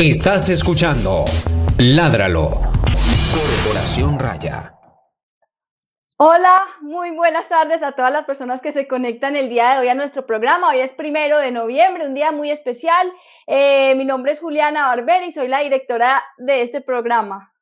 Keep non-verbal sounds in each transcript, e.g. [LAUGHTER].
Estás escuchando Ládralo. Corporación Raya. Hola, muy buenas tardes a todas las personas que se conectan el día de hoy a nuestro programa. Hoy es primero de noviembre, un día muy especial. Eh, mi nombre es Juliana Barber y soy la directora de este programa.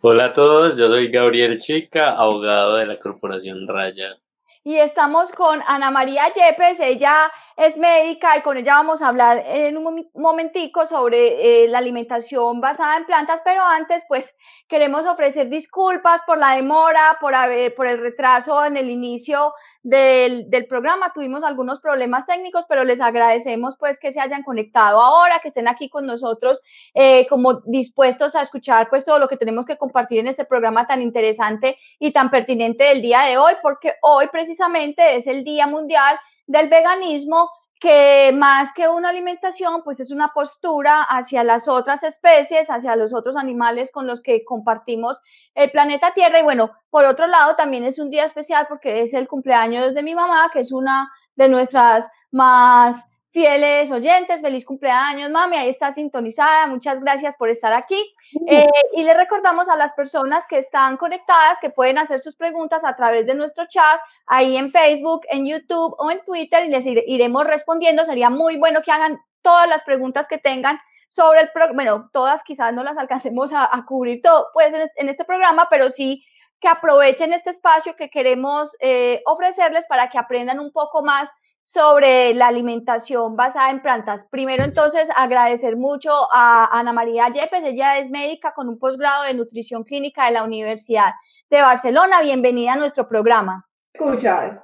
Hola a todos, yo soy Gabriel Chica, abogado de la Corporación Raya. Y estamos con Ana María Yepes, ella es médica y con ella vamos a hablar en un momentico sobre eh, la alimentación basada en plantas, pero antes pues queremos ofrecer disculpas por la demora, por, haber, por el retraso en el inicio del, del, programa. Tuvimos algunos problemas técnicos, pero les agradecemos pues que se hayan conectado ahora, que estén aquí con nosotros eh, como dispuestos a escuchar pues todo lo que tenemos que compartir en este programa tan interesante y tan pertinente del día de hoy, porque hoy precisamente es el Día Mundial del veganismo que más que una alimentación, pues es una postura hacia las otras especies, hacia los otros animales con los que compartimos el planeta Tierra. Y bueno, por otro lado, también es un día especial porque es el cumpleaños de mi mamá, que es una de nuestras más fieles oyentes, feliz cumpleaños, mami, ahí está sintonizada, muchas gracias por estar aquí. Eh, y le recordamos a las personas que están conectadas que pueden hacer sus preguntas a través de nuestro chat, ahí en Facebook, en YouTube o en Twitter, y les iremos respondiendo. Sería muy bueno que hagan todas las preguntas que tengan sobre el programa, bueno, todas quizás no las alcancemos a, cubrir todo, pues en, este programa, pero sí que aprovechen este espacio que queremos eh, ofrecerles para que aprendan un poco más sobre la alimentación basada en plantas. Primero, entonces, agradecer mucho a Ana María Yepes. Ella es médica con un posgrado de nutrición clínica de la Universidad de Barcelona. Bienvenida a nuestro programa. ¿Escuchas?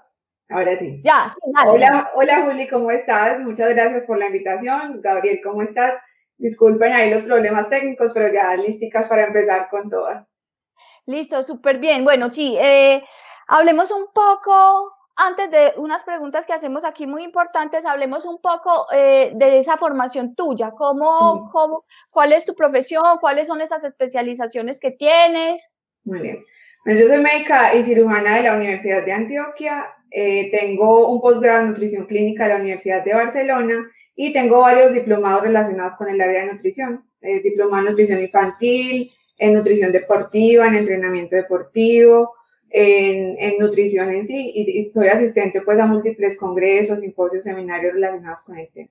Ahora sí. Ya, sí, Hola, hola Juli, ¿cómo estás? Muchas gracias por la invitación. Gabriel, ¿cómo estás? Disculpen ahí los problemas técnicos, pero ya listicas para empezar con todas. Listo, súper bien. Bueno, sí, eh, hablemos un poco antes de unas preguntas que hacemos aquí muy importantes, hablemos un poco eh, de esa formación tuya. ¿Cómo, cómo, ¿Cuál es tu profesión? ¿Cuáles son esas especializaciones que tienes? Muy bien. Pues yo soy médica y cirujana de la Universidad de Antioquia. Eh, tengo un posgrado en nutrición clínica de la Universidad de Barcelona y tengo varios diplomados relacionados con el área de nutrición. Eh, diplomado en nutrición infantil, en nutrición deportiva, en entrenamiento deportivo, en, nutrición en sí y, soy asistente pues a múltiples congresos, simposios, seminarios relacionados con el tema.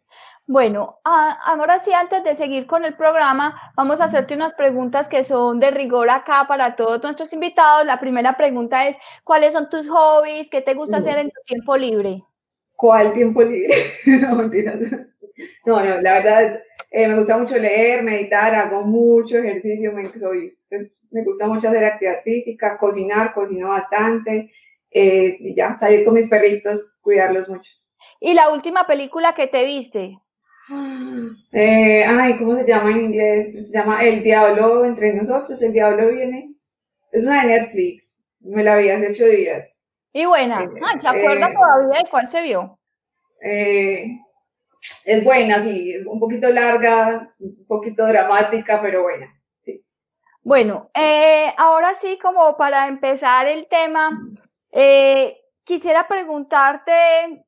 Bueno, ahora sí, antes de seguir con el programa, vamos a hacerte unas preguntas que son de rigor acá para todos nuestros invitados. La primera pregunta es, ¿cuáles son tus hobbies? ¿Qué te gusta hacer en tu tiempo libre? ¿Cuál tiempo libre? [LAUGHS] no, mentiras. No, no, la verdad, eh, me gusta mucho leer, meditar, hago mucho ejercicio, me, soy, me gusta mucho hacer actividad física, cocinar, cocino bastante, eh, y ya, salir con mis perritos, cuidarlos mucho. ¿Y la última película que te viste? Eh, ay, ¿cómo se llama en inglés? Se llama El Diablo entre nosotros, El Diablo viene. Es una de Netflix, me la vi hace ocho días. Y buena, ah, ¿te acuerdas todavía de cuál se vio? Eh, es buena, sí, un poquito larga, un poquito dramática, pero buena. Bueno, eh, ahora sí, como para empezar el tema, eh, quisiera preguntarte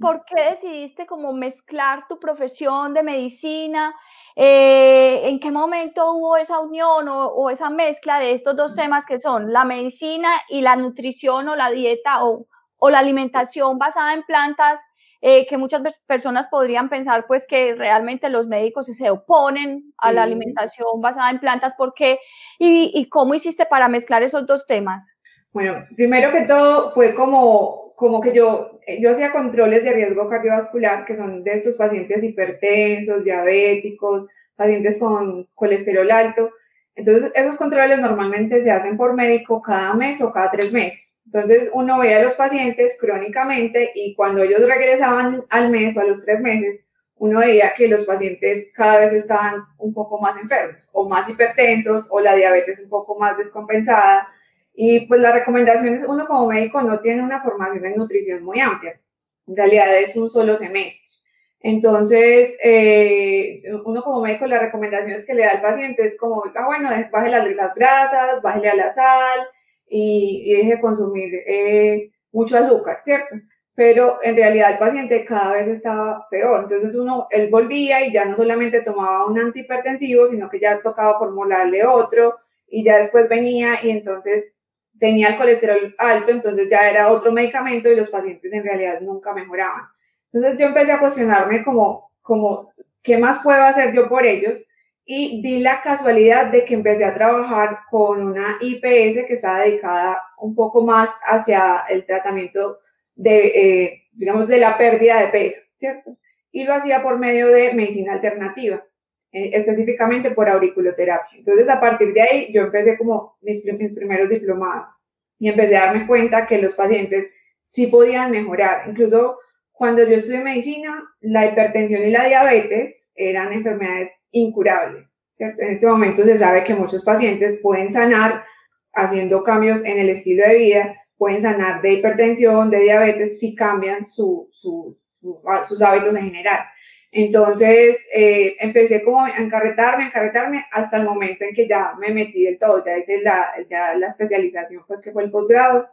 por qué decidiste como mezclar tu profesión de medicina, eh, en qué momento hubo esa unión o, esa mezcla de estos dos temas que son la medicina y la nutrición o la dieta o, o la alimentación basada en plantas eh, que muchas personas podrían pensar pues que realmente los médicos se oponen a la alimentación basada en plantas. ¿Por qué? ¿Y, cómo hiciste para mezclar esos dos temas? Bueno, primero que todo fue como, como que yo, yo hacía controles de riesgo cardiovascular, que son de estos pacientes hipertensos, diabéticos, pacientes con colesterol alto. Entonces, esos controles normalmente se hacen por médico cada mes o cada tres meses. Entonces uno veía a los pacientes crónicamente y cuando ellos regresaban al mes o a los tres meses, uno veía que los pacientes cada vez estaban un poco más enfermos o más hipertensos o la diabetes un poco más descompensada. Y pues la recomendación es, uno como médico no tiene una formación en nutrición muy amplia. En realidad es un solo semestre. Entonces, eh, uno como médico, la recomendación es que le da al paciente es como, ah, bueno, baje las, las grasas, bájele a la sal, y, deje de consumir eh, mucho azúcar, ¿cierto? pero en realidad el paciente cada vez estaba peor. Entonces uno, él volvía y ya no solamente tomaba un antihipertensivo, sino que ya tocaba formularle otro y ya después venía y entonces tenía el colesterol alto, entonces ya era otro medicamento y los pacientes en realidad nunca mejoraban. Entonces yo empecé a cuestionarme como, como, ¿qué más puedo hacer yo por ellos? Y di la casualidad de que empecé a trabajar con una IPS que estaba dedicada un poco más hacia el tratamiento de, eh, digamos, de la pérdida de peso, ¿cierto? Y lo hacía por medio de medicina alternativa, eh, específicamente por auriculoterapia. Entonces, a partir de ahí, yo empecé como mis, mis primeros diplomados y empecé a darme cuenta que los pacientes sí podían mejorar. Incluso cuando yo estudié medicina, la hipertensión y la diabetes eran enfermedades incurables, ¿cierto? En este momento se sabe que muchos pacientes pueden sanar haciendo cambios en el estilo de vida, pueden sanar de hipertensión, de diabetes, si cambian su, su, sus hábitos en general. Entonces, eh, empecé como a encarretarme, a encarretarme hasta el momento en que ya me metí del todo, ya hice la, ya la especialización, pues que fue el posgrado,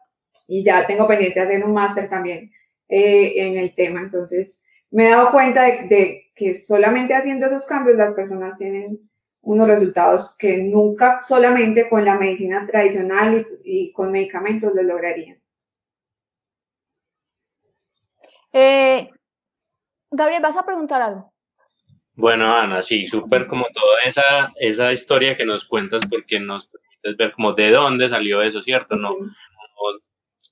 y ya tengo pendiente hacer un máster también eh, en el tema. Entonces, me he dado cuenta de, de, que solamente haciendo esos cambios las personas tienen unos resultados que nunca solamente con la medicina tradicional y, con medicamentos lo lograrían. Eh, Gabriel, ¿vas a preguntar algo? Bueno, Ana, sí, súper como toda esa, esa historia que nos cuentas porque nos permites ver como de dónde salió eso, ¿cierto? No, no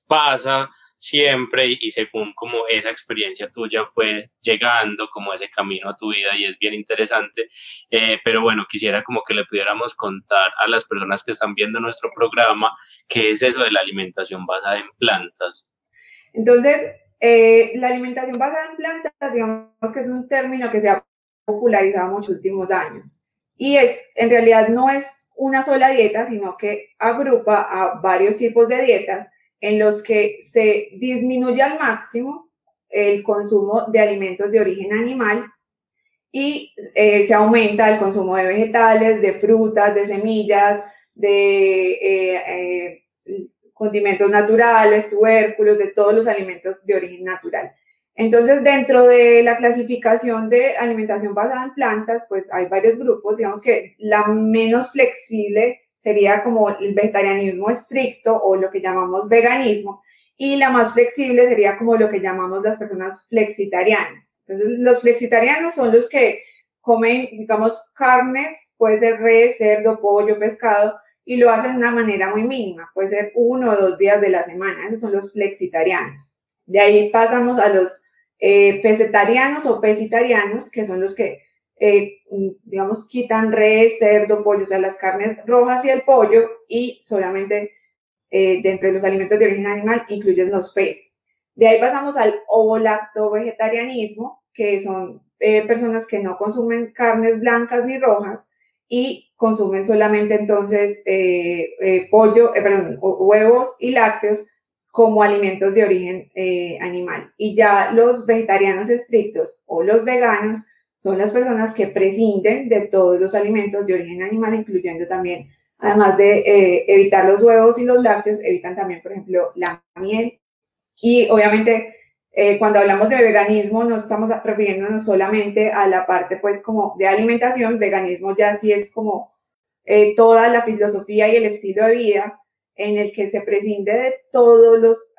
pasa siempre y, según como esa experiencia tuya fue llegando como ese camino a tu vida y es bien interesante. Eh, pero bueno, quisiera como que le pudiéramos contar a las personas que están viendo nuestro programa qué es eso de la alimentación basada en plantas. Entonces, eh, la alimentación basada en plantas, digamos que es un término que se ha popularizado muchos últimos años. Y es, en realidad no es una sola dieta, sino que agrupa a varios tipos de dietas en los que se disminuye al máximo el consumo de alimentos de origen animal y eh, se aumenta el consumo de vegetales, de frutas, de semillas, de eh, eh, condimentos naturales, tubérculos, de todos los alimentos de origen natural. Entonces, dentro de la clasificación de alimentación basada en plantas, pues hay varios grupos, digamos que la menos flexible sería como el vegetarianismo estricto o lo que llamamos veganismo, y la más flexible sería como lo que llamamos las personas flexitarianas. Entonces, los flexitarianos son los que comen, digamos, carnes, puede ser res, cerdo, pollo, pescado, y lo hacen de una manera muy mínima, puede ser uno o dos días de la semana, esos son los flexitarianos. De ahí pasamos a los eh, pesetarianos o pesitarianos, que son los que eh, digamos, quitan res, cerdo, pollo, o sea, las carnes rojas y el pollo, y solamente eh, dentro de los alimentos de origen animal incluyen los peces. De ahí pasamos al ovo-lacto-vegetarianismo, que son eh, personas que no consumen carnes blancas ni rojas y consumen solamente entonces pollo, perdón, huevos y lácteos como alimentos de origen animal. Y ya los vegetarianos estrictos o los veganos son las personas que prescinden de todos los alimentos de origen animal, incluyendo también, además de eh, evitar los huevos y los lácteos, evitan también, por ejemplo, la miel. Y obviamente, eh, cuando hablamos de veganismo, no estamos refiriéndonos solamente a la parte, pues, como de alimentación. Veganismo ya sí es como eh, toda la filosofía y el estilo de vida en el que se prescinde de todos los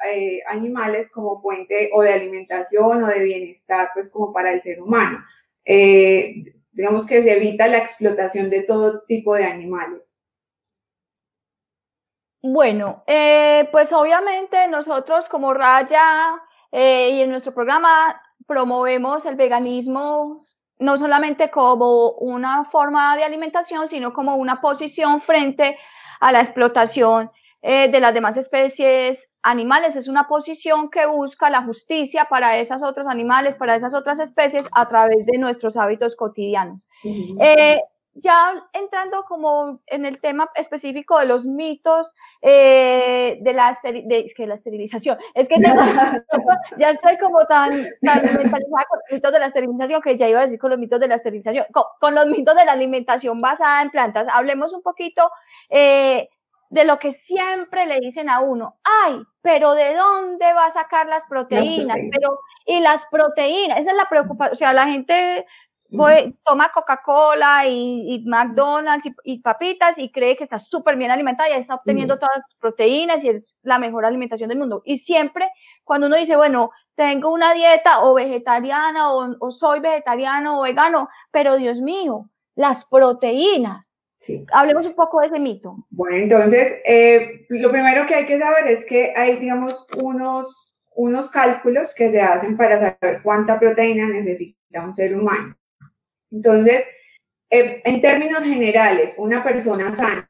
animales como fuente o de alimentación o de bienestar, pues como para el ser humano. Eh, digamos que se evita la explotación de todo tipo de animales. Bueno, eh, pues obviamente nosotros como Raya eh, y en nuestro programa promovemos el veganismo no solamente como una forma de alimentación, sino como una posición frente a la explotación de las demás especies animales. Es una posición que busca la justicia para esos otros animales, para esas otras especies, a través de nuestros hábitos cotidianos. Eh, ya entrando como en el tema específico de los mitos eh, de, la que la esterilización, [LAUGHS] es que [LAUGHS] ya estoy como tan, tan mentalizada con los mitos de la esterilización que ya iba a decir con los mitos de la esterilización, con, los mitos de la alimentación basada en plantas. Hablemos un poquito de lo que siempre le dicen a uno, ay, pero ¿de dónde va a sacar las proteínas? Pero, y las proteínas, esa es la preocupación, o sea, la gente toma Coca-Cola y, McDonald's y, papitas y cree que está súper bien alimentada y está obteniendo todas las proteínas y es la mejor alimentación del mundo. Y siempre cuando uno dice, bueno, tengo una dieta o vegetariana o, o soy vegetariano o vegano, pero Dios mío, las proteínas, Hablemos un poco de ese mito. Bueno, entonces, eh, lo primero que hay que saber es que hay, digamos, unos, unos cálculos que se hacen para saber cuánta proteína necesita un ser humano. Entonces, eh, en términos generales, una persona sana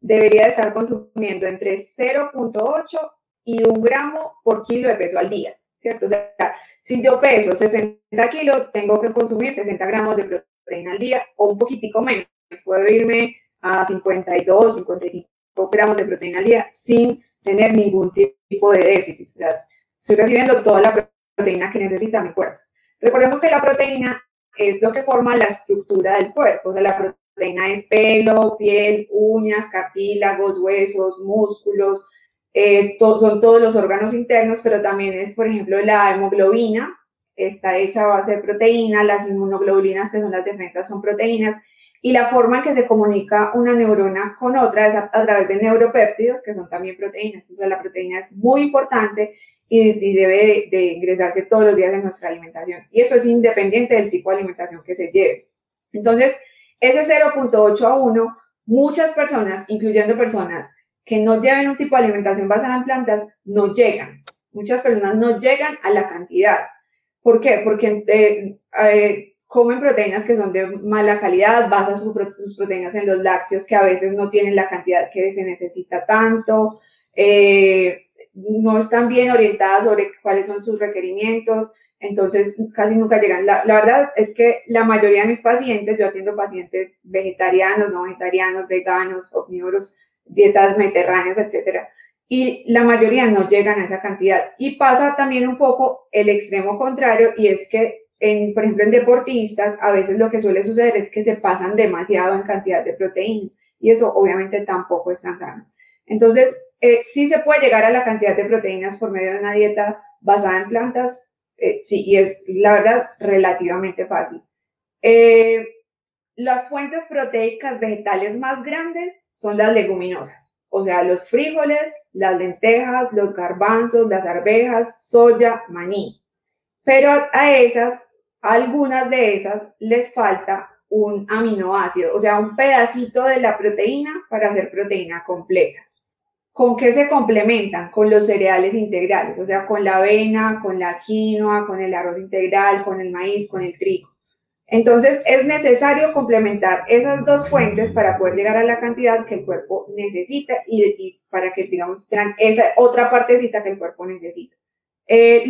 debería estar consumiendo entre 0.8 y 1 gramo por kilo de peso al día, ¿cierto? O sea, si yo peso 60 kilos, tengo que consumir 60 gramos de proteína al día o un poquitico menos puedo irme a 52, 55 gramos de proteína al día sin tener ningún tipo de déficit. O sea, estoy recibiendo toda la proteína que necesita mi cuerpo. Recordemos que la proteína es lo que forma la estructura del cuerpo. O sea, la proteína es pelo, piel, uñas, cartílagos, huesos, músculos. Esto son todos los órganos internos, pero también es, por ejemplo, la hemoglobina, está hecha a base de proteína, las inmunoglobulinas, que son las defensas, son proteínas, y la forma en que se comunica una neurona con otra es a, través de neuropéptidos, que son también proteínas. Entonces, la proteína es muy importante y, debe de, ingresarse todos los días en nuestra alimentación. Y eso es independiente del tipo de alimentación que se lleve. Entonces, ese 0.8 a 1, muchas personas, incluyendo personas que no lleven un tipo de alimentación basada en plantas, no llegan. Muchas personas no llegan a la cantidad. ¿Por qué? Porque eh, eh, comen proteínas que son de mala calidad, basan sus, proteínas en los lácteos que a veces no tienen la cantidad que se necesita tanto, eh, no están bien orientadas sobre cuáles son sus requerimientos, entonces casi nunca llegan. La, verdad es que la mayoría de mis pacientes, yo atiendo pacientes vegetarianos, no vegetarianos, veganos, omnívoros, dietas mediterráneas, etcétera, y la mayoría no llegan a esa cantidad. Y pasa también un poco el extremo contrario, y es que por ejemplo, en deportistas, a veces lo que suele suceder es que se pasan demasiado en cantidad de proteína y eso obviamente tampoco es tan sano. Entonces, eh, sí se puede llegar a la cantidad de proteínas por medio de una dieta basada en plantas, eh, sí, y es la verdad relativamente fácil. Eh, las fuentes proteicas vegetales más grandes son las leguminosas, o sea, los frijoles, las lentejas, los garbanzos, las arvejas, soya, maní. Pero a esas algunas de esas les falta un aminoácido, o sea, un pedacito de la proteína para hacer proteína completa. ¿Con qué se complementan? Con los cereales integrales, o sea, con la avena, con la quinoa, con el arroz integral, con el maíz, con el trigo. Entonces, es necesario complementar esas dos fuentes para poder llegar a la cantidad que el cuerpo necesita y, para que, digamos, tengan esa otra partecita que el cuerpo necesita. Eh,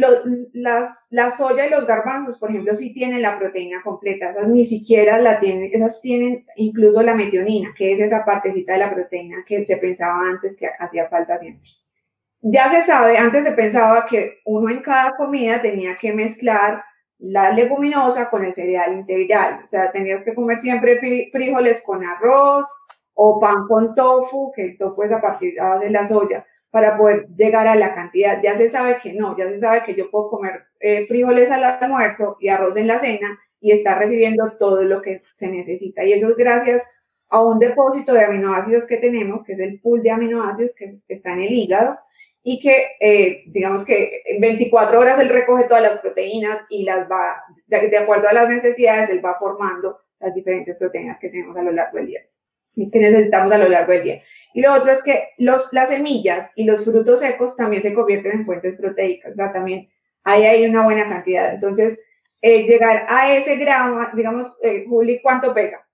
las, la soya y los garbanzos, por ejemplo, sí tienen la proteína completa, esas ni siquiera la tienen, esas tienen incluso la metionina, que es esa partecita de la proteína que se pensaba antes que hacía falta siempre. Ya se sabe, antes se pensaba que uno en cada comida tenía que mezclar la leguminosa con el cereal integral, o sea, tenías que comer siempre frijoles con arroz o pan con tofu, que el tofu es a partir de la soya para poder llegar a la cantidad. Ya se sabe que no, ya se sabe que yo puedo comer eh, frijoles al almuerzo y arroz en la cena y estar recibiendo todo lo que se necesita. Y eso es gracias a un depósito de aminoácidos que tenemos, que es el pool de aminoácidos que está en el hígado y que, eh, digamos que en 24 horas él recoge todas las proteínas y las va, de acuerdo a las necesidades, él va formando las diferentes proteínas que tenemos a lo largo del día que necesitamos a lo largo del día. Y lo otro es que los, las semillas y los frutos secos también se convierten en fuentes proteicas, o sea, también ahí hay una buena cantidad. Entonces, eh, llegar a ese gramo, digamos, eh, Juli, ¿cuánto pesa?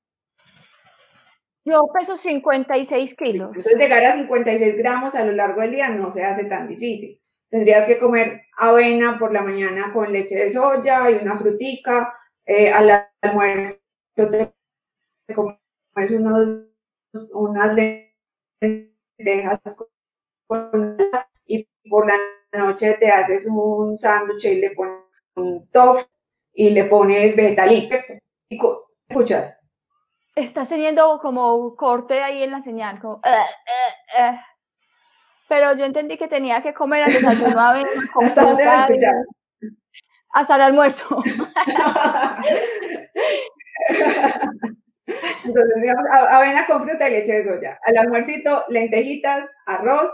Yo peso 56 kilos. Entonces, llegar a 56 gramos a lo largo del día no se hace tan difícil. Tendrías que comer avena por la mañana con leche de soya y una frutica. Eh, al almuerzo te comes unos unas lentejas y por la noche te haces un sándwich y le pones un tofu y le pones vegetalitos. ¿Escuchas? estás teniendo como corte ahí en la señal, como, eh, eh, eh". pero yo entendí que tenía que comer al desayuno avena. ¿Hasta dónde a? Hasta el almuerzo. [LAUGHS] [LAUGHS] Entonces, digamos, avena con fruta y leche de soya. Al almuercito, lentejitas, arroz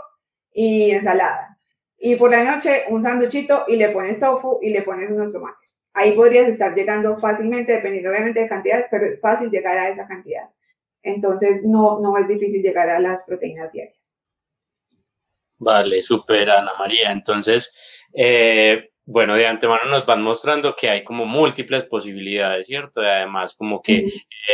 y ensalada. Y por la noche, un sanduchito y le pones tofu y le pones unos tomates. Ahí podrías estar llegando fácilmente, dependiendo obviamente de cantidades, pero es fácil llegar a esa cantidad. Entonces, no, no es difícil llegar a las proteínas diarias. Vale, súper, Ana María. Entonces, eh, bueno, de antemano nos van mostrando que hay como múltiples posibilidades, ¿cierto? Y además como que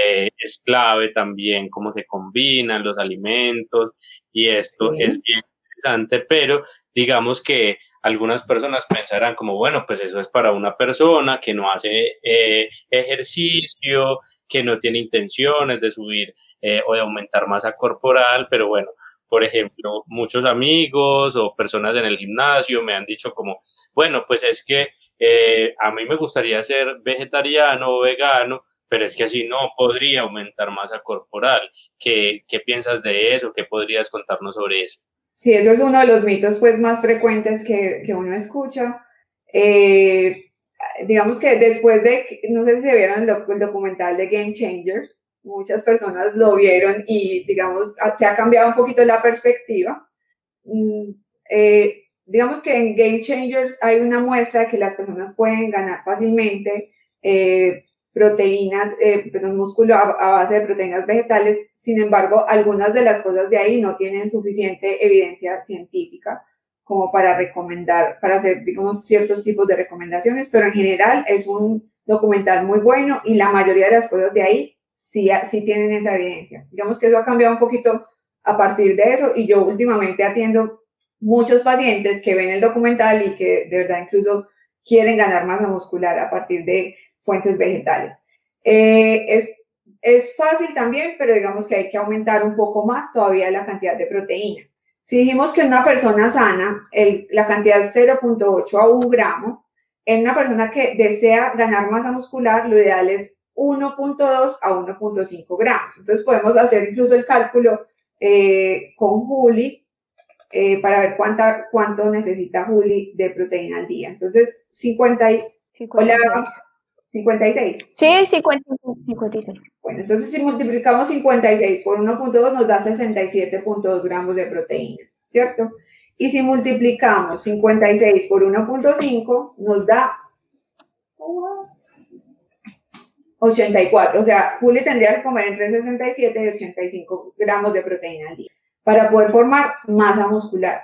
eh, es clave también cómo se combinan los alimentos y esto es bien interesante, pero digamos que algunas personas pensarán como, bueno, pues eso es para una persona que no hace eh, ejercicio, que no tiene intenciones de subir eh, o de aumentar masa corporal, pero bueno, por ejemplo, muchos amigos o personas en el gimnasio me han dicho como, bueno, pues es que eh, a mí me gustaría ser vegetariano o vegano, pero es que así no podría aumentar masa corporal. ¿Qué, qué piensas de eso? ¿Qué podrías contarnos sobre eso? Sí, eso es uno de los mitos pues más frecuentes que, que uno escucha. Eh, digamos que después de, no sé si se vieron el, el documental de Game Changers, muchas personas lo vieron y, digamos, se ha cambiado un poquito la perspectiva. Mm, eh, digamos que en Game Changers hay una muestra que las personas pueden ganar fácilmente eh, proteínas, eh, músculo a, base de proteínas vegetales. Sin embargo, algunas de las cosas de ahí no tienen suficiente evidencia científica como para recomendar, para hacer, digamos, ciertos tipos de recomendaciones, pero en general es un documental muy bueno y la mayoría de las cosas de ahí sí, tienen esa evidencia. Digamos que eso ha cambiado un poquito a partir de eso y yo últimamente atiendo muchos pacientes que ven el documental y que de verdad incluso quieren ganar masa muscular a partir de fuentes vegetales. Eh, es, es fácil también, pero digamos que hay que aumentar un poco más todavía la cantidad de proteína. Si dijimos que una persona sana la cantidad es 0.8 a 1 gramo, en una persona que desea ganar masa muscular, lo ideal es 1.2 a 1.5 gramos. Entonces podemos hacer incluso el cálculo eh, con Juli eh, para ver cuánta, cuánto necesita Juli de proteína al día. Entonces, 50 y, 56. Sí, 56. Bueno, entonces si multiplicamos 56 por 1.2 nos da 67.2 gramos de proteína, ¿cierto? Y si multiplicamos 56 por 1.5 nos da 84. O sea, Juli tendría que comer entre 67 y 85 gramos de proteína al día para poder formar masa muscular.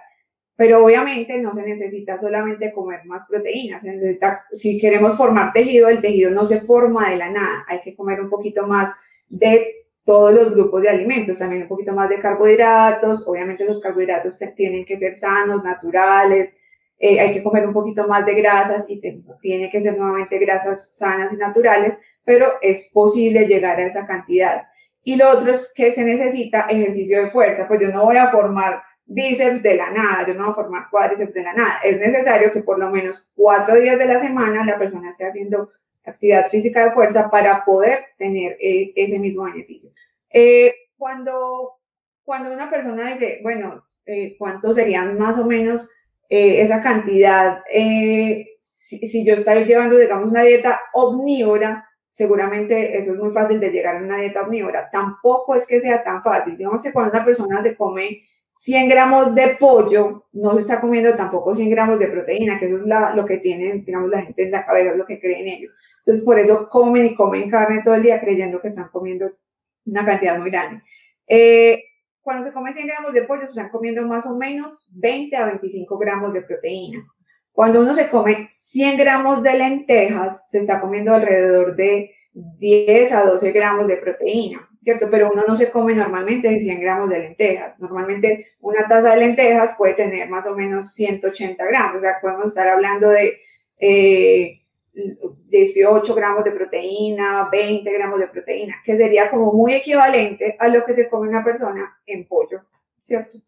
Pero obviamente no se necesita solamente comer más proteínas. Se necesita, si queremos formar tejido, el tejido no se forma de la nada. Hay que comer un poquito más de todos los grupos de alimentos, también un poquito más de carbohidratos. Obviamente los carbohidratos tienen que ser sanos, naturales. Eh, hay que comer un poquito más de grasas y tiene que ser nuevamente grasas sanas y naturales pero es posible llegar a esa cantidad. Y lo otro es que se necesita ejercicio de fuerza, pues yo no voy a formar bíceps de la nada, yo no voy a formar cuádriceps de la nada. Es necesario que por lo menos cuatro días de la semana la persona esté haciendo actividad física de fuerza para poder tener eh, ese mismo beneficio. Eh, cuando, cuando una persona dice, bueno, eh, ¿cuántos serían más o menos esa cantidad? Si, si, yo estoy llevando, digamos, una dieta omnívora, seguramente eso es muy fácil de llegar a una dieta omnívora. Tampoco es que sea tan fácil. Digamos que cuando una persona se come 100 gramos de pollo, no se está comiendo tampoco 100 gramos de proteína, que eso es lo que tienen, digamos, la gente en la cabeza, es lo que creen ellos. Entonces, por eso comen y comen carne todo el día creyendo que están comiendo una cantidad muy grande. Eh, cuando se come 100 gramos de pollo, se están comiendo más o menos 20 a 25 gramos de proteína. Cuando uno se come 100 gramos de lentejas, se está comiendo alrededor de 10 a 12 gramos de proteína, ¿cierto? Pero uno no se come normalmente 100 gramos de lentejas. Normalmente una taza de lentejas puede tener más o menos 180 gramos, o sea, podemos estar hablando de 18 eh, gramos de proteína, 20 gramos de proteína, que sería como muy equivalente a lo que se come una persona en pollo, ¿cierto?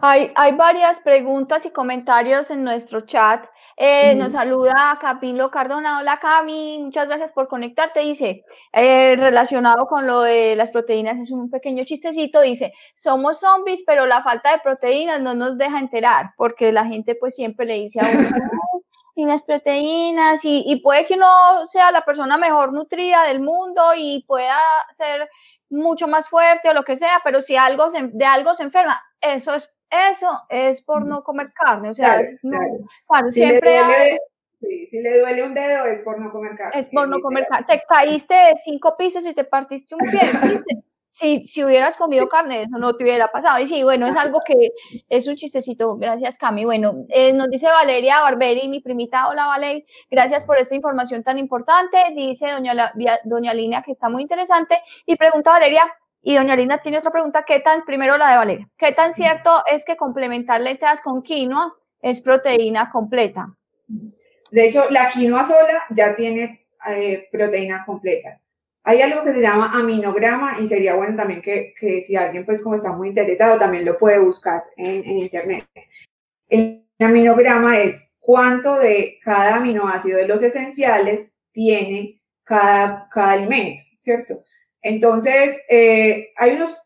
Hay, hay varias preguntas y comentarios en nuestro chat. Eh, nos saluda Capilo Cardona. Hola Cami, muchas gracias por conectarte. Dice, eh, relacionado con lo de las proteínas, es un pequeño chistecito. Dice, somos zombies, pero la falta de proteínas no nos deja enterar, porque la gente pues siempre le dice a uno, [LAUGHS] y las proteínas, y, y puede que uno sea la persona mejor nutrida del mundo y pueda ser mucho más fuerte o lo que sea, pero si algo de algo se enferma, eso es eso es por no comer carne, o sea, si siempre le duele, si le duele un dedo es por no comer carne. Es por no comer carne. Te caíste de cinco pisos y te partiste un pie. [LAUGHS] si, si hubieras comido carne, eso no te hubiera pasado. Y sí, bueno, es algo que es un chistecito. Gracias, Cami. Bueno, eh, nos dice Valeria Barberi, mi primita. Hola, Valeria. Gracias por esta información tan importante. Dice doña, doña Línea que está muy interesante. Y pregunta Valeria, y doña Linda tiene otra pregunta, ¿qué tan, primero la de Valeria, ¿qué tan cierto es que complementar lentejas con quinoa es proteína completa? De hecho, la quinoa sola ya tiene eh, proteína completa. Hay algo que se llama aminograma y sería bueno también que, si alguien pues como está muy interesado también lo puede buscar en, en internet. El aminograma es cuánto de cada aminoácido de los esenciales tiene cada, cada alimento, ¿cierto? Entonces, eh, hay unos,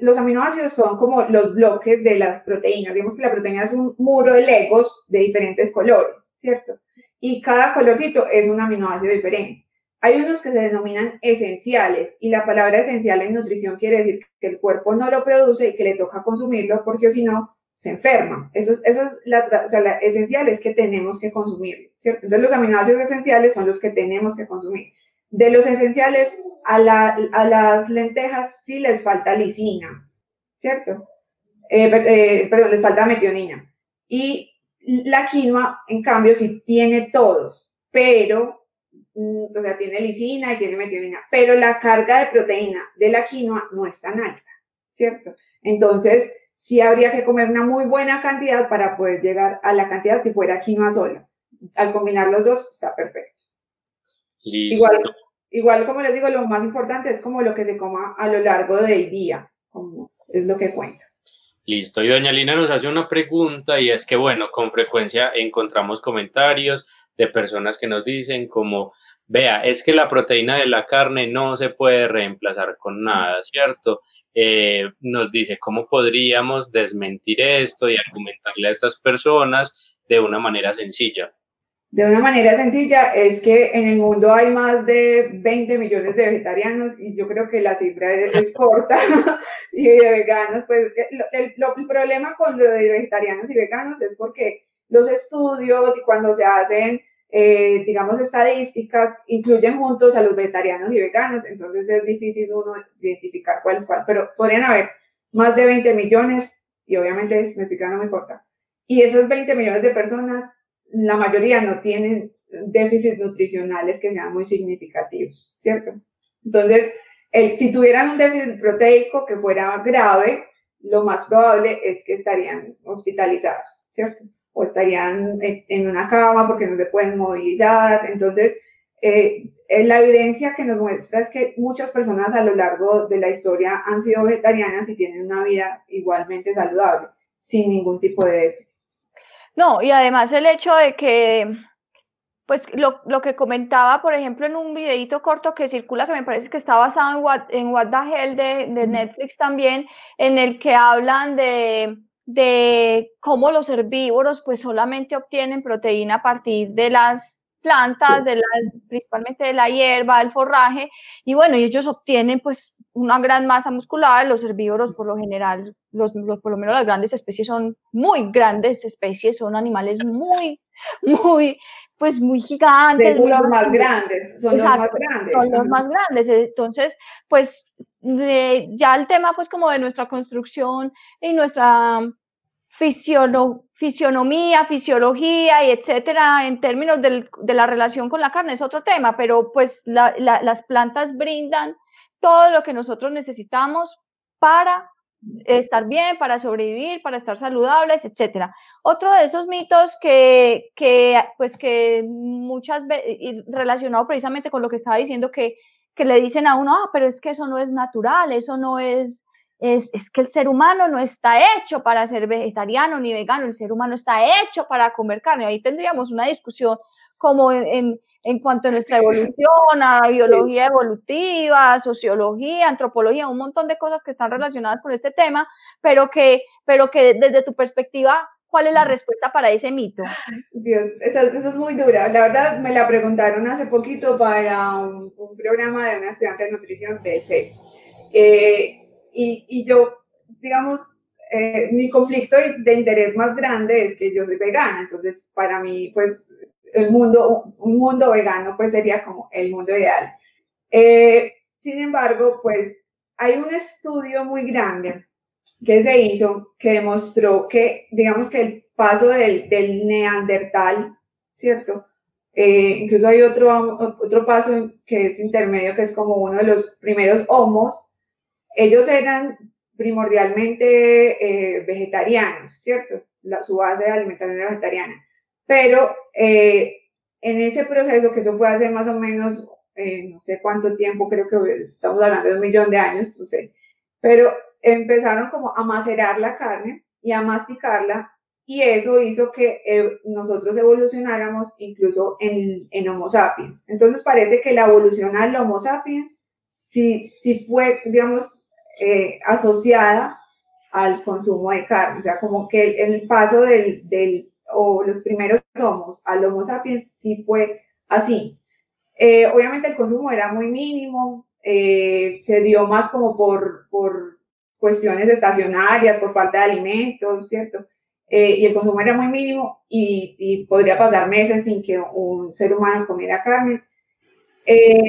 los aminoácidos son como los bloques de las proteínas. Digamos que la proteína es un muro de legos de diferentes colores, ¿cierto? Y cada colorcito es un aminoácido diferente. Hay unos que se denominan esenciales y la palabra esencial en nutrición quiere decir que el cuerpo no lo produce y que le toca consumirlo porque si no se enferma. Eso, eso es la, o la esencial es que tenemos que consumirlo, ¿cierto? Entonces los aminoácidos esenciales son los que tenemos que consumir. De los esenciales, a, las lentejas sí les falta lisina, ¿cierto? Eh, eh, perdón, les falta metionina. Y la quinoa, en cambio, sí tiene todos, pero, o sea, tiene lisina y tiene metionina, pero la carga de proteína de la quinoa no es tan alta, ¿cierto? Entonces, sí habría que comer una muy buena cantidad para poder llegar a la cantidad si fuera quinoa sola. Al combinar los dos, está perfecto. Igual, igual, como les digo, lo más importante es como lo que se coma a lo largo del día, como es lo que cuenta. Listo. Y doña Lina nos hace una pregunta y es que, bueno, con frecuencia encontramos comentarios de personas que nos dicen como, vea, es que la proteína de la carne no se puede reemplazar con nada, ¿cierto? Eh, nos dice, ¿cómo podríamos desmentir esto y argumentarle a estas personas de una manera sencilla? de una manera sencilla es que en el mundo hay más de 20 millones de vegetarianos y yo creo que la cifra es, [LAUGHS] corta [LAUGHS] y de veganos, pues es que el, problema con lo de vegetarianos y veganos es porque los estudios y cuando se hacen, eh, digamos, estadísticas, incluyen juntos a los vegetarianos y veganos, entonces es difícil uno identificar cuál es cuál, pero podrían haber más de 20 millones y obviamente mexicano no me importa. Y esas 20 millones de personas la mayoría no tienen déficits nutricionales que sean muy significativos, ¿cierto? Entonces, el, si tuvieran un déficit proteico que fuera grave, lo más probable es que estarían hospitalizados, ¿cierto? O estarían en, una cama porque no se pueden movilizar. Entonces, eh, eh, la evidencia que nos muestra es que muchas personas a lo largo de la historia han sido vegetarianas y tienen una vida igualmente saludable, sin ningún tipo de déficit. No, y además el hecho de que, pues lo, lo, que comentaba, por ejemplo, en un videito corto que circula, que me parece que está basado en What, en What the Hell de, de Netflix también, en el que hablan de, de cómo los herbívoros pues solamente obtienen proteína a partir de las plantas, de la, principalmente de la hierba, del forraje, y bueno, ellos obtienen pues una gran masa muscular, los herbívoros por lo general, los, por lo menos las grandes especies son muy grandes especies, son animales muy, [LAUGHS] muy, pues muy gigantes. Son los más grandes, son los más grandes. Son los más grandes, entonces, pues ya el tema pues como de nuestra construcción y nuestra fisionomía, fisiología y etcétera, en términos de la relación con la carne es otro tema, pero pues las plantas brindan todo lo que nosotros necesitamos para estar bien, para sobrevivir, para estar saludables, etcétera. Otro de esos mitos que, que, pues que muchas veces, relacionado precisamente con lo que estaba diciendo, que, que le dicen a uno, ah, pero es que eso no es natural, eso no es, es, es, que el ser humano no está hecho para ser vegetariano ni vegano, el ser humano está hecho para comer carne. Ahí tendríamos una discusión como en, en, cuanto a nuestra evolución, a [LAUGHS] biología evolutiva, sociología, antropología, un montón de cosas que están relacionadas con este tema, pero que, pero que desde tu perspectiva ¿Cuál es la respuesta para ese mito? Dios, esa, es muy dura. La verdad, me la preguntaron hace poquito para un, programa de una estudiante de nutrición del CES. Eh, y, y, yo, digamos, eh, mi conflicto de interés más grande es que yo soy vegana. Entonces, para mí, pues, el mundo, un mundo vegano, pues sería como el mundo ideal. Eh, sin embargo, pues, hay un estudio muy grande que se hizo que demostró que, digamos que el paso del, del neandertal, ¿cierto? Eh, incluso hay otro, otro paso que es intermedio, que es como uno de los primeros homos. Ellos eran primordialmente eh, vegetarianos, ¿cierto? La, su base de alimentación era vegetariana. Pero eh, en ese proceso, que eso fue hace más o menos, no sé cuánto tiempo, creo que estamos hablando de un millón de años, no sé, pero empezaron como a macerar la carne y a masticarla y eso hizo que eh, nosotros evolucionáramos incluso en, en, Homo sapiens. Entonces parece que la evolución al Homo sapiens sí, sí fue, digamos, eh, asociada al consumo de carne, o sea, como que el, paso del, del, o los primeros Homos al Homo sapiens sí fue así. Eh, obviamente el consumo era muy mínimo, se dio más como por, por cuestiones estacionarias, por falta de alimentos, ¿cierto? Eh, y el consumo era muy mínimo y, y, podría pasar meses sin que un ser humano comiera carne. Eh,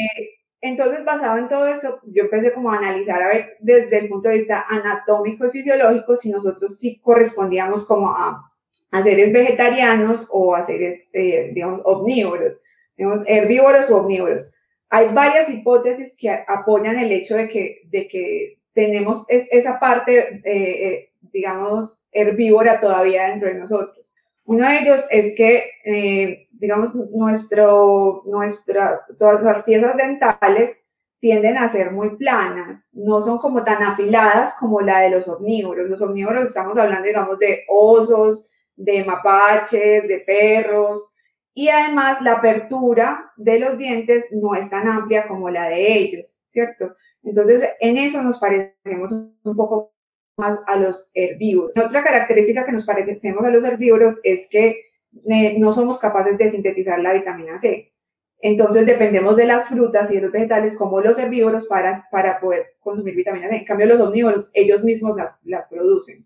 entonces, basado en todo esto, yo empecé como a analizar, a ver, desde el punto de vista anatómico y fisiológico, si nosotros sí correspondíamos como a, a seres vegetarianos o a seres, eh, digamos, omnívoros, digamos, herbívoros o omnívoros. Hay varias hipótesis que apoyan el hecho de que, de que tenemos esa parte, eh, eh, digamos, herbívora todavía dentro de nosotros. Uno de ellos es que, eh, digamos, nuestro, nuestra, todas las piezas dentales tienden a ser muy planas, no son como tan afiladas como la de los omnívoros. Los omnívoros estamos hablando, digamos, de osos, de mapaches, de perros, y además la apertura de los dientes no es tan amplia como la de ellos, ¿cierto? Entonces, en eso nos parecemos un poco más a los herbívoros. Otra característica que nos parecemos a los herbívoros es que eh, no somos capaces de sintetizar la vitamina C. Entonces dependemos de las frutas y de los vegetales como los herbívoros para, para poder consumir vitamina C. En cambio, los omnívoros, ellos mismos las, las producen.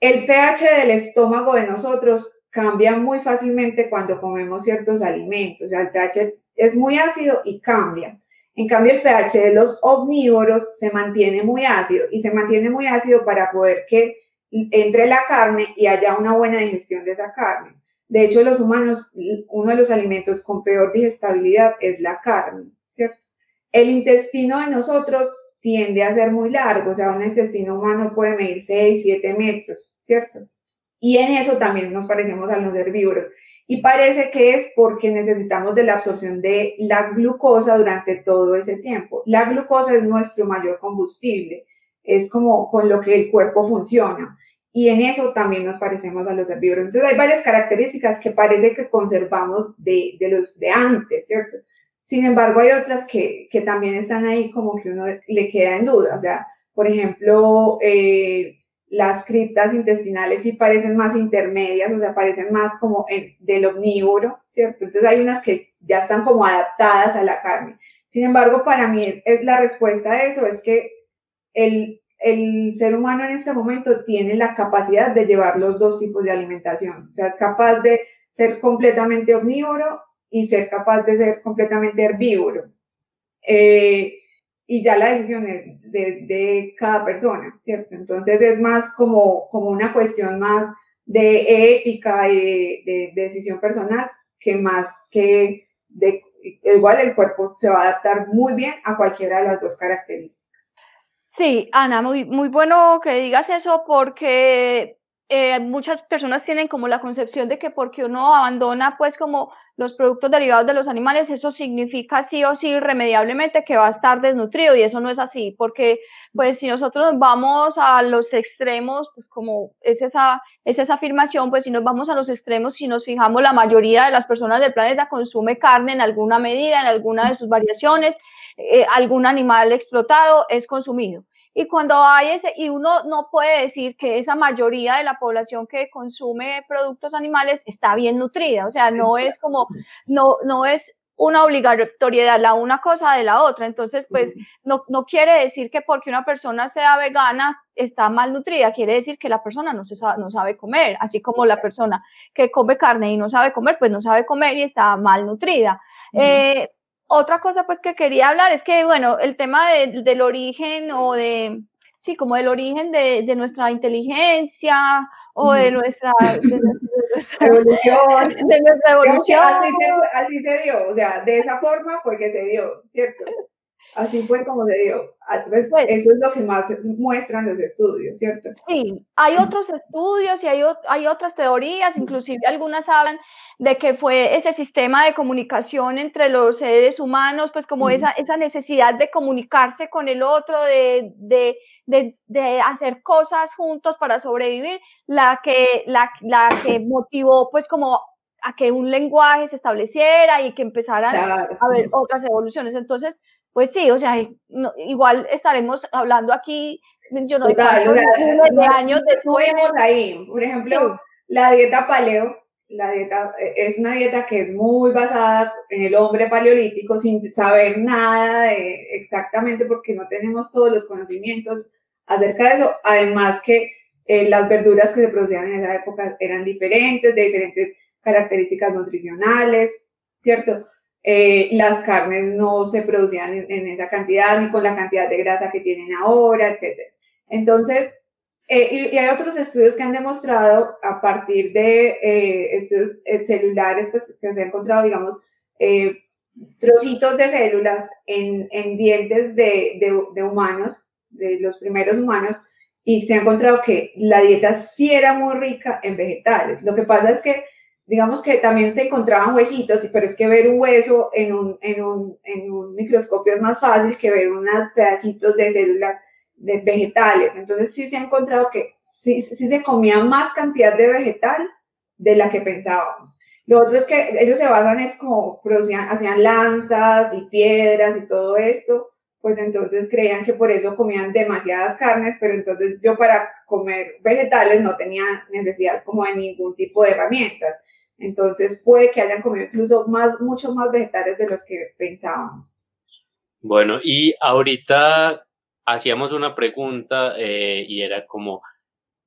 El pH del estómago de nosotros cambia muy fácilmente cuando comemos ciertos alimentos. O sea, el pH es muy ácido y cambia. En cambio, el pH de los omnívoros se mantiene muy ácido y se mantiene muy ácido para poder que entre la carne y haya una buena digestión de esa carne. De hecho, los humanos, uno de los alimentos con peor digestibilidad es la carne. El intestino de nosotros tiende a ser muy largo, o sea, un intestino humano puede medir 6, 7 metros, ¿cierto? Y en eso también nos parecemos a los herbívoros y parece que es porque necesitamos de la absorción de la glucosa durante todo ese tiempo. La glucosa es nuestro mayor combustible, es como con lo que el cuerpo funciona y en eso también nos parecemos a los herbívoros. Entonces hay varias características que parece que conservamos de, de los de antes, ¿cierto? Sin embargo, hay otras que, que, también están ahí como que uno le queda en duda. O sea, por ejemplo, eh, las criptas intestinales sí parecen más intermedias, o sea, parecen más como en, del omnívoro, ¿cierto? Entonces hay unas que ya están como adaptadas a la carne. Sin embargo, para mí es, la respuesta a eso, es que el, el, ser humano en este momento tiene la capacidad de llevar los dos tipos de alimentación, o sea, es capaz de ser completamente omnívoro y ser capaz de ser completamente herbívoro. Eh, y ya la decisión es desde cada persona, ¿cierto? Entonces es más como, como una cuestión más de ética y de, decisión personal que más que de, igual el cuerpo se va a adaptar muy bien a cualquiera de las dos características. Sí, Ana, muy, muy bueno que digas eso porque eh, muchas personas tienen como la concepción de que porque uno abandona pues como los productos derivados de los animales, eso significa sí o sí irremediablemente que va a estar desnutrido y eso no es así, porque pues si nosotros nos vamos a los extremos, pues como es esa, es esa afirmación, pues si nos vamos a los extremos, si nos fijamos, la mayoría de las personas del planeta consume carne en alguna medida, en alguna de sus variaciones, eh, algún animal explotado es consumido. Y cuando hay ese, y uno no puede decir que esa mayoría de la población que consume productos animales está bien nutrida, o sea, no es como, no, no es una obligatoriedad la una cosa de la otra. Entonces, pues no, no quiere decir que porque una persona sea vegana está mal nutrida, quiere decir que la persona no, se sabe, no sabe comer, así como la persona que come carne y no sabe comer, pues no sabe comer y está mal nutrida. eh, otra cosa pues que quería hablar es que, bueno, el tema del origen o de, sí, como del origen de, de nuestra inteligencia o de nuestra, de, [LAUGHS] nuestra evolución. De nuestra evolución. Así se, así se dio, o sea, de esa forma porque se dio, ¿cierto? Así fue como se dio. Ah, pues, pues, eso es lo que más muestran los estudios, ¿cierto? Sí, hay otros estudios y hay, hay otras teorías, inclusive algunas hablan de que fue ese sistema de comunicación entre los seres humanos, pues como esa, esa necesidad de comunicarse con el otro, de, de, de, de, hacer cosas juntos para sobrevivir, la que, la, la que motivó pues como a que un lenguaje se estableciera y que empezaran a haber otras evoluciones. Entonces, pues sí, o sea, igual estaremos hablando aquí, yo no sé, de años después. ahí, por ejemplo, la dieta paleo, la dieta eh, es una dieta que es muy basada en el hombre paleolítico sin saber nada exactamente porque no tenemos todos los conocimientos acerca de eso. Además que eh, las verduras que se producían en esa época eran diferentes, de diferentes características nutricionales, ¿cierto? Eh, las carnes no se producían en, esa cantidad ni con la cantidad de grasa que tienen ahora, etc. Entonces, eh, y, hay otros estudios que han demostrado a partir de eh, estudios celulares, pues que se han encontrado, digamos, trocitos de células en, en dientes de, de, de, humanos, de los primeros humanos, y se ha encontrado que la dieta sí era muy rica en vegetales. Lo que pasa es que digamos que también se encontraban huesitos, pero es que ver un hueso en un, en un, en un microscopio es más fácil que ver unos pedacitos de células de vegetales. Entonces sí se ha encontrado que sí, sí se comía más cantidad de vegetal de la que pensábamos. Lo otro es que ellos se basan es como producían, hacían lanzas y piedras y todo esto, pues entonces creían que por eso comían demasiadas carnes, pero entonces yo para comer vegetales no tenía necesidad como de ningún tipo de herramientas. Entonces puede que hayan comido incluso más, mucho más vegetales de los que pensábamos. Bueno, y ahorita hacíamos una pregunta eh, y era como,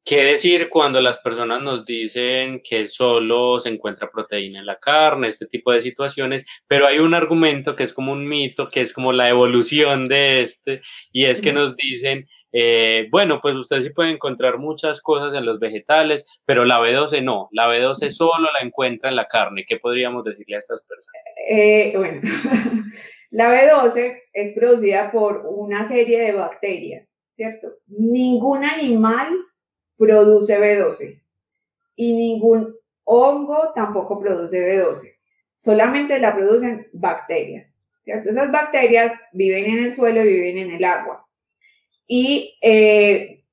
¿qué decir cuando las personas nos dicen que solo se encuentra proteína en la carne, este tipo de situaciones? Pero hay un argumento que es como un mito, que es como la evolución de este, y es que nos dicen eh, bueno, pues usted sí puede encontrar muchas cosas en los vegetales, pero la B12 no, la B12 solo la encuentra en la carne. ¿Qué podríamos decirle a estas personas? Eh, bueno, [LAUGHS] la B12 es producida por una serie de bacterias, ¿cierto? Ningún animal produce B12 y ningún hongo tampoco produce B12, solamente la producen bacterias, ¿cierto? Esas bacterias viven en el suelo y viven en el agua y eh,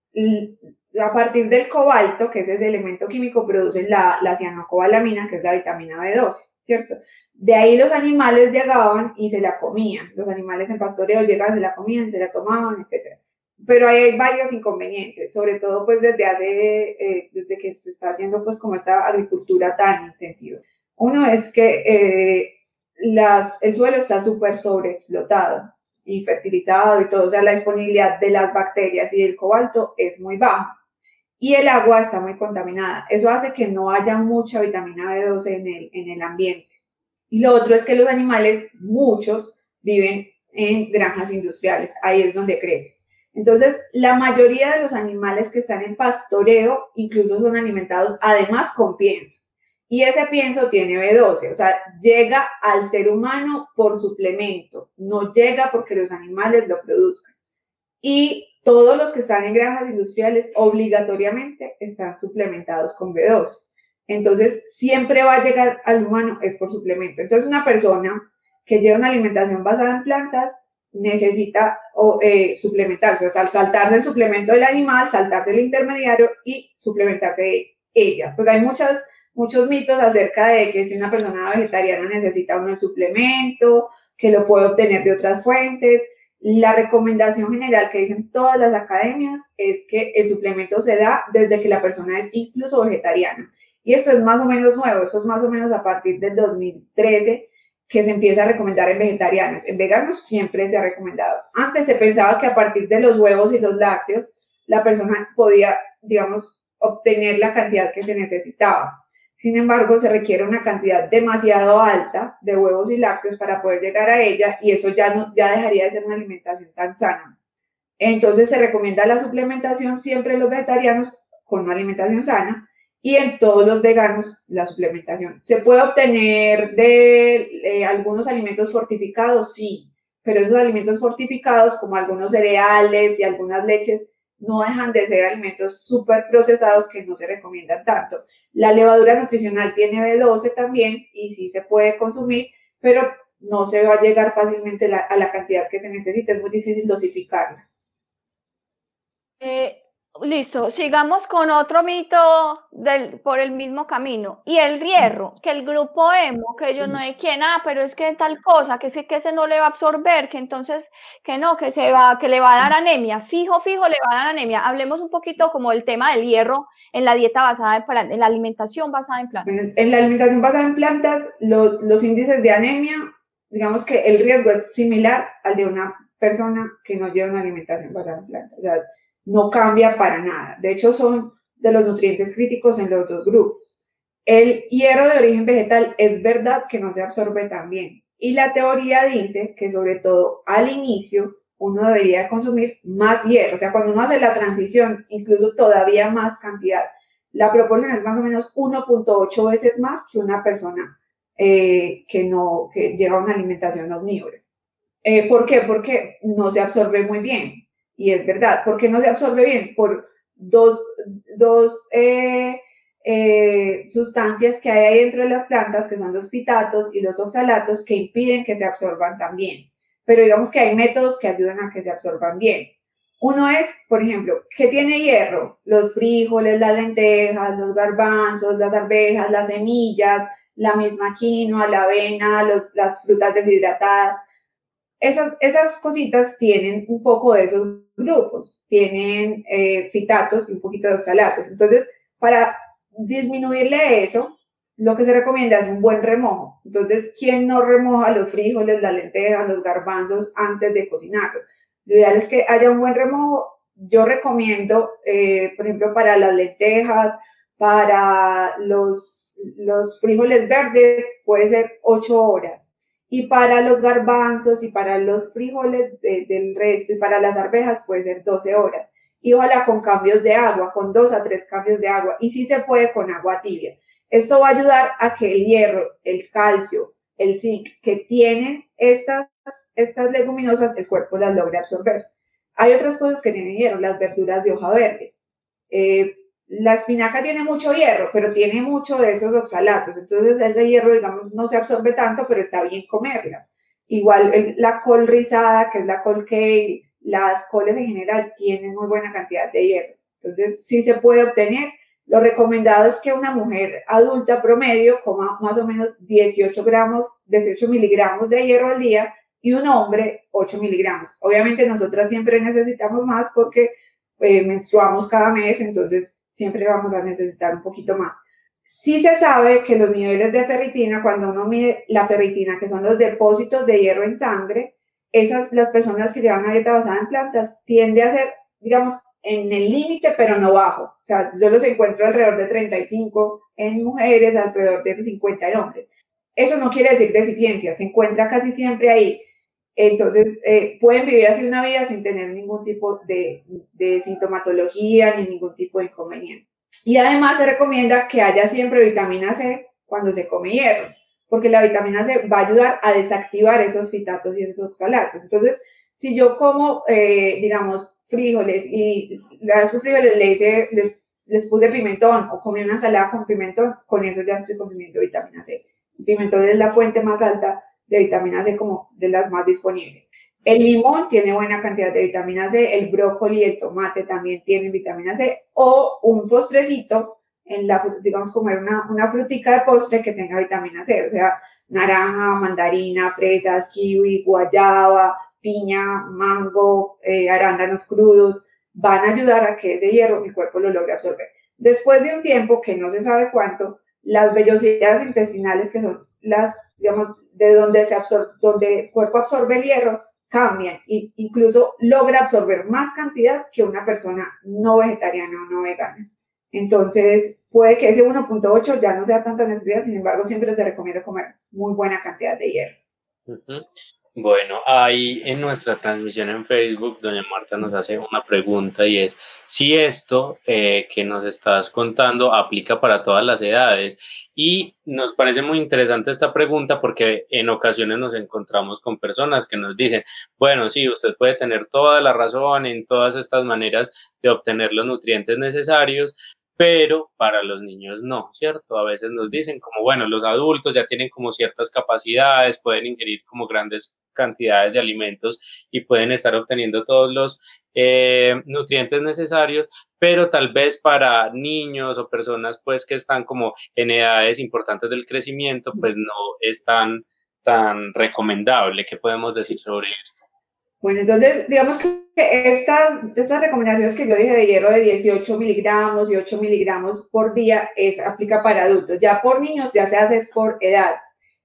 a partir del cobalto, que es ese elemento químico, producen la, la cianocobalamina, que es la vitamina B12, ¿cierto? De ahí los animales llegaban y se la comían. Los animales en pastoreo llegaban, se la comían, se la tomaban, etc. Pero hay varios inconvenientes, sobre todo pues desde hace, eh, desde que se está haciendo pues como esta agricultura tan intensiva. Uno es que eh, las, el suelo está súper sobreexplotado y fertilizado y todo, o sea, la disponibilidad de las bacterias y del cobalto es muy baja. Y el agua está muy contaminada. Eso hace que no haya mucha vitamina B12 en el, en el ambiente. Y lo otro es que los animales, muchos, viven en granjas industriales. Ahí es donde crecen. Entonces, la mayoría de los animales que están en pastoreo incluso son alimentados además con pienso. Y ese pienso tiene B12, o sea, llega al ser humano por suplemento, no llega porque los animales lo produzcan. Y todos los que están en granjas industriales obligatoriamente están suplementados con B2. Entonces, siempre va a llegar al humano, es por suplemento. Entonces, una persona que lleva una alimentación basada en plantas necesita eh, suplementarse, o sea, saltarse el suplemento del animal, saltarse el intermediario y suplementarse ella. Pues hay muchas, muchos mitos acerca de que si una persona vegetariana necesita uno el suplemento, que lo puede obtener de otras fuentes. La recomendación general que dicen todas las academias es que el suplemento se da desde que la persona es incluso vegetariana. Y esto es más o menos nuevo, esto es más o menos a partir del 2013 que se empieza a recomendar en vegetarianos. En veganos siempre se ha recomendado. Antes se pensaba que a partir de los huevos y los lácteos la persona podía, digamos, obtener la cantidad que se necesitaba. Sin embargo, se requiere una cantidad demasiado alta de huevos y lácteos para poder llegar a ella y eso ya, ya dejaría de ser una alimentación tan sana. Entonces se recomienda la suplementación siempre en los vegetarianos con una alimentación sana y en todos los veganos la suplementación. ¿Se puede obtener de eh, algunos alimentos fortificados? Sí, pero esos alimentos fortificados, como algunos cereales y algunas leches, no dejan de ser alimentos súper procesados que no se recomiendan tanto. La levadura nutricional tiene B12 también y sí se puede consumir, pero no se va a llegar fácilmente a la cantidad que se necesita, es muy difícil dosificarla. Eh, Listo, sigamos con otro mito del, por el mismo camino. Y el hierro, que el grupo emo, que yo no hay quien, ah, pero es que tal cosa, que, que ese no le va a absorber, que entonces, que no, que se va, que le va a dar anemia, fijo, fijo, le va a dar anemia. Hablemos un poquito como el tema del hierro en la dieta basada en plantas, en la alimentación basada en plantas. En la alimentación basada en plantas, los índices de anemia, digamos que el riesgo es similar al de una persona que no lleva una alimentación basada en plantas. O sea, no cambia para nada. De hecho, son de los nutrientes críticos en los dos grupos. El hierro de origen vegetal es verdad que no se absorbe tan bien. Y la teoría dice que sobre todo al inicio uno debería consumir más hierro. O sea, cuando uno hace la transición, incluso todavía más cantidad. La proporción es más o menos 1.8 veces más que una persona eh, que, no, que lleva una alimentación omnívora. Eh, ¿Por qué? Porque no se absorbe muy bien. Y es verdad, porque no se absorbe bien por dos, dos eh, eh, sustancias que hay ahí dentro de las plantas, que son los fitatos y los oxalatos, que impiden que se absorban también. Pero digamos que hay métodos que ayudan a que se absorban bien. Uno es, por ejemplo, que tiene hierro? Los frijoles, las lentejas, los garbanzos, las arvejas, las semillas, la misma quinoa, la avena, los, las frutas deshidratadas esas, esas cositas tienen un poco de esos grupos, tienen eh, fitatos y un poquito de oxalatos. Entonces, para disminuirle eso, lo que se recomienda es un buen remojo. Entonces, ¿quién no remoja los frijoles, las lentejas, los garbanzos antes de cocinarlos? Lo ideal es que haya un buen remojo. Yo recomiendo, eh, por ejemplo, para las lentejas, para los, los frijoles verdes, puede ser 8 horas y para los garbanzos y para los frijoles del resto y para las arvejas puede ser 12 horas. Y ojalá con cambios de agua, con dos a tres cambios de agua. Y si se puede con agua tibia. Esto va a ayudar a que el hierro, el calcio, el zinc que tienen estas, estas leguminosas, el cuerpo las logre absorber. Hay otras cosas que tienen hierro, las verduras de hoja verde. Eh, la espinaca tiene mucho hierro, pero tiene mucho de esos oxalatos. Entonces, ese hierro, digamos, no se absorbe tanto, pero está bien comerla. Igual la col rizada, que es la col kale, las coles en general tienen muy buena cantidad de hierro. Entonces, sí se puede obtener. Lo recomendado es que una mujer adulta promedio coma más o menos 18 gramos, 18 miligramos de hierro al día y un hombre 8 miligramos. Obviamente nosotras siempre necesitamos más porque eh, menstruamos cada mes, entonces siempre vamos a necesitar un poquito más. Sí se sabe que los niveles de ferritina, cuando uno mide la ferritina, que son los depósitos de hierro en sangre, esas, las personas que llevan una dieta basada en plantas, tiende a ser, digamos, en el límite, pero no bajo. O sea, yo los encuentro alrededor de 35 en mujeres, alrededor de 50 en hombres. Eso no quiere decir deficiencia, se encuentra casi siempre ahí. Entonces, eh, pueden vivir así una vida sin tener ningún tipo de, sintomatología ni ningún tipo de inconveniente. Y además se recomienda que haya siempre vitamina C cuando se come hierro, porque la vitamina C va a ayudar a desactivar esos fitatos y esos oxalatos. Entonces, si yo como, eh, digamos, frijoles y a sus frijoles le les, les puse pimentón o comí una ensalada con pimentón, con eso ya estoy consumiendo vitamina C. El pimentón es la fuente más alta de vitamina C como de las más disponibles. El limón tiene buena cantidad de vitamina C, el brócoli y el tomate también tienen vitamina C, o un postrecito, en la, digamos, comer una, una frutica de postre que tenga vitamina C, o sea, naranja, mandarina, fresas, kiwi, guayaba, piña, mango, eh, arándanos crudos, van a ayudar a que ese hierro mi cuerpo lo logre absorber. Después de un tiempo, que no se sabe cuánto, las vellosidades intestinales, que son las, digamos, de donde, se absorbe, donde el cuerpo absorbe el hierro, cambian e incluso logra absorber más cantidad que una persona no vegetariana o no vegana. Entonces, puede que ese 1.8 ya no sea tanta necesidad, sin embargo, siempre se recomienda comer muy buena cantidad de hierro. Bueno, ahí en nuestra transmisión en Facebook, doña Marta nos hace una pregunta y es si esto eh, que nos estás contando aplica para todas las edades. Y nos parece muy interesante esta pregunta porque en ocasiones nos encontramos con personas que nos dicen, bueno, sí, usted puede tener toda la razón en todas estas maneras de obtener los nutrientes necesarios, pero para los niños no, ¿cierto? A veces nos dicen como, bueno, los adultos ya tienen como ciertas capacidades, pueden ingerir como grandes cantidades de alimentos y pueden estar obteniendo todos los eh, nutrientes necesarios, pero tal vez para niños o personas pues que están como en edades importantes del crecimiento, pues no es tan, tan recomendable. ¿Qué podemos decir sobre esto? Bueno, entonces, digamos que estas, recomendaciones que yo dije de hierro de 18 miligramos y 8 miligramos por día es, aplica para adultos. Ya por niños ya se hace por edad.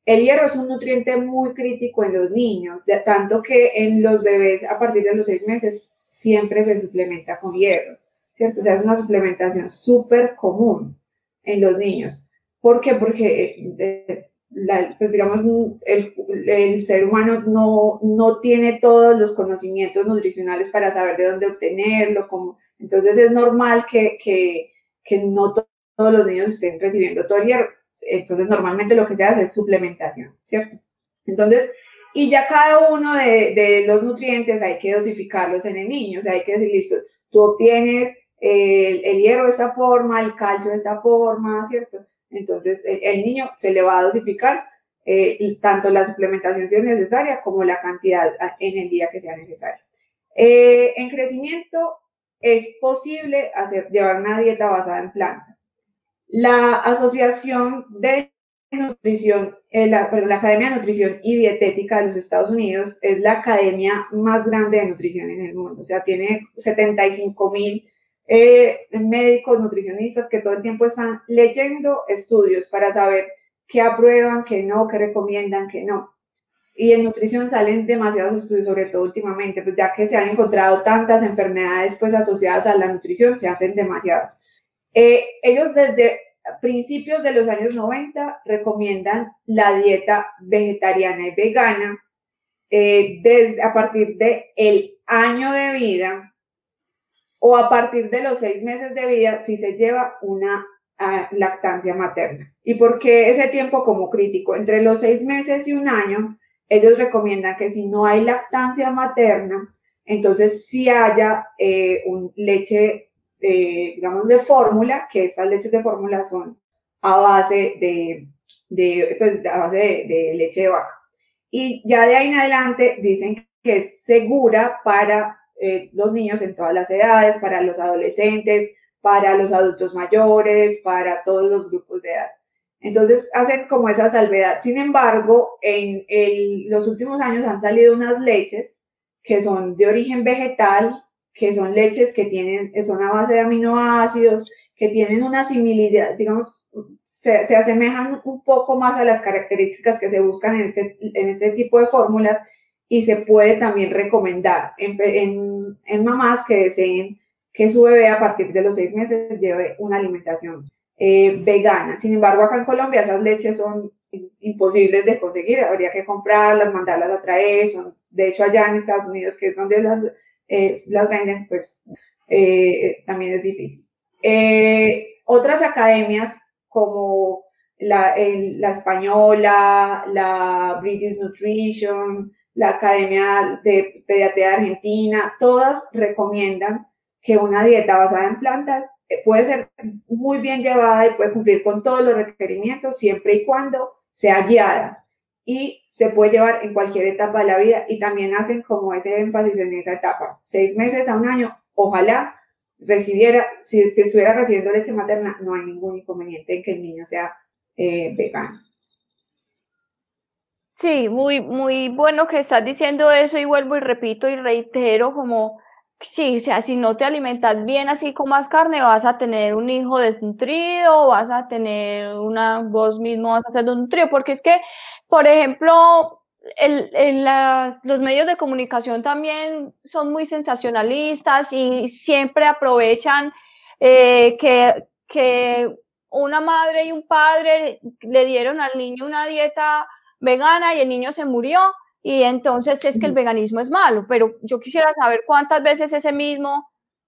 El hierro es un nutriente muy crítico en los niños, tanto que en los bebés a partir de los seis meses siempre se suplementa con hierro, ¿cierto? O sea, es una suplementación súper común en los niños. ¿Por qué? Porque eh, pues digamos, el, el, ser humano no, no tiene todos los conocimientos nutricionales para saber de dónde obtenerlo, como, entonces es normal que, que, que no todos los niños estén recibiendo todo el hierro. Entonces, normalmente lo que se hace es suplementación, ¿cierto? Entonces, y ya cada uno de, de los nutrientes hay que dosificarlos en el niño, o sea, hay que decir, listo, tú obtienes el, el hierro de esta forma, el calcio de esta forma, ¿cierto? Entonces, el, niño se le va a dosificar eh, tanto la suplementación si es necesaria como la cantidad en el día que sea necesaria. Eh, en crecimiento es posible hacer, llevar una dieta basada en plantas. La Asociación de Nutrición, eh, perdón, la Academia de Nutrición y Dietética de los Estados Unidos es la academia más grande de nutrición en el mundo. O sea, tiene 75 mil eh, médicos, nutricionistas que todo el tiempo están leyendo estudios para saber qué aprueban, qué no, qué recomiendan, qué no. Y en nutrición salen demasiados estudios, sobre todo últimamente, pues ya que se han encontrado tantas enfermedades pues asociadas a la nutrición, se hacen demasiados. Eh, ellos desde principios de los años 90 recomiendan la dieta vegetariana y vegana eh, desde, a partir del el año de vida o a partir de los seis meses de vida si se lleva una ah, lactancia materna. ¿Y por qué ese tiempo como crítico? Entre los seis meses y un año, ellos recomiendan que si no hay lactancia materna, entonces si haya eh, un leche, digamos, de fórmula, que estas leches de fórmula son a base de, de, pues, a base de leche de vaca. Y ya de ahí en adelante dicen que es segura para eh, los niños en todas las edades, para los adolescentes, para los adultos mayores, para todos los grupos de edad. Entonces hacen como esa salvedad. Sin embargo, en los últimos años han salido unas leches que son de origen vegetal, que son leches que tienen, son a base de aminoácidos, que tienen una similidad, digamos, se, se asemejan un poco más a las características que se buscan en este, en este tipo de fórmulas y se puede también recomendar en, en, mamás que deseen que su bebé a partir de los seis meses lleve una alimentación eh, vegana. Sin embargo, acá en Colombia esas leches son imposibles de conseguir, habría que comprarlas, mandarlas a traer, son, de hecho allá en Estados Unidos, que es donde las, eh, las venden, pues eh, también es difícil. otras academias como la, la española, la British Nutrition, la Academia de Pediatría de Argentina, todas recomiendan que una dieta basada en plantas eh, puede ser muy bien llevada y puede cumplir con todos los requerimientos siempre y cuando sea guiada y se puede llevar en cualquier etapa de la vida y también hacen como ese énfasis en esa etapa, seis meses a un año, ojalá recibiera, si, estuviera recibiendo leche materna, no hay ningún inconveniente en que el niño sea eh, vegano. Sí, muy, muy bueno que estás diciendo eso y vuelvo y repito y reitero como Sí, o sea, si no te alimentas bien así con más carne, vas a tener un hijo desnutrido, vas a tener una, vos mismo vas a ser desnutrido, porque es que, por ejemplo, el, los medios de comunicación también son muy sensacionalistas y siempre aprovechan eh, que, que una madre y un padre le dieron al niño una dieta vegana y el niño se murió y entonces es que el veganismo es malo, pero yo quisiera saber cuántas veces ese mismo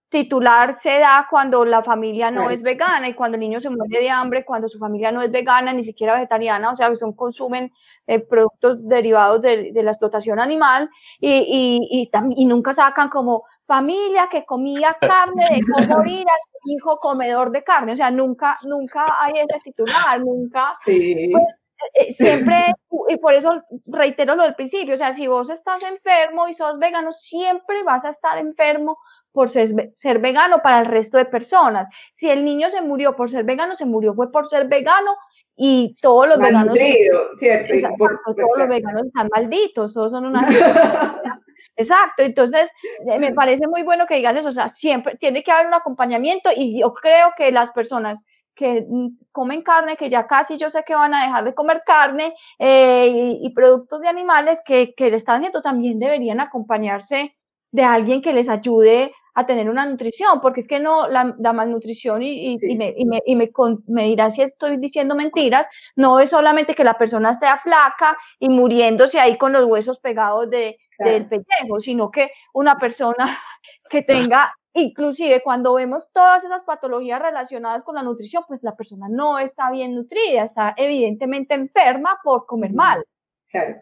titular se da cuando la familia no es vegana y cuando el niño se muere de hambre, cuando su familia no es vegana, ni siquiera vegetariana, o sea, que son, consumen eh, productos derivados de, la explotación animal y, y, y, nunca sacan como familia que comía [LAUGHS] carne de morir a su hijo comedor de carne, o sea, nunca, nunca hay ese titular, nunca. Sí. Pues, eh, siempre, [LAUGHS] y por eso reitero lo del principio, o sea, si vos estás enfermo y sos vegano, siempre vas a estar enfermo por ser, ser, vegano para el resto de personas. Si el niño se murió por ser vegano, se murió fue por ser vegano y todos los veganos... ¿cierto? todos los veganos están malditos, todos son una... [LAUGHS] [LAUGHS] Exacto, entonces eh, me parece muy bueno que digas eso, o sea, siempre tiene que haber un acompañamiento y yo creo que las personas que mm, comen carne, que ya casi yo sé que van a dejar de comer carne eh, y, productos de animales que, que le están haciendo, también deberían acompañarse de alguien que les ayude a tener una nutrición, porque es que no, la, malnutrición, y, y, me, y, me, y me, me, dirá si estoy diciendo mentiras, no es solamente que la persona esté flaca y muriéndose ahí con los huesos pegados de, del pellejo, sino que una persona [LAUGHS] que tenga Inclusive cuando vemos todas esas patologías relacionadas con la nutrición, pues la persona no está bien nutrida, está evidentemente enferma por comer mal. Claro.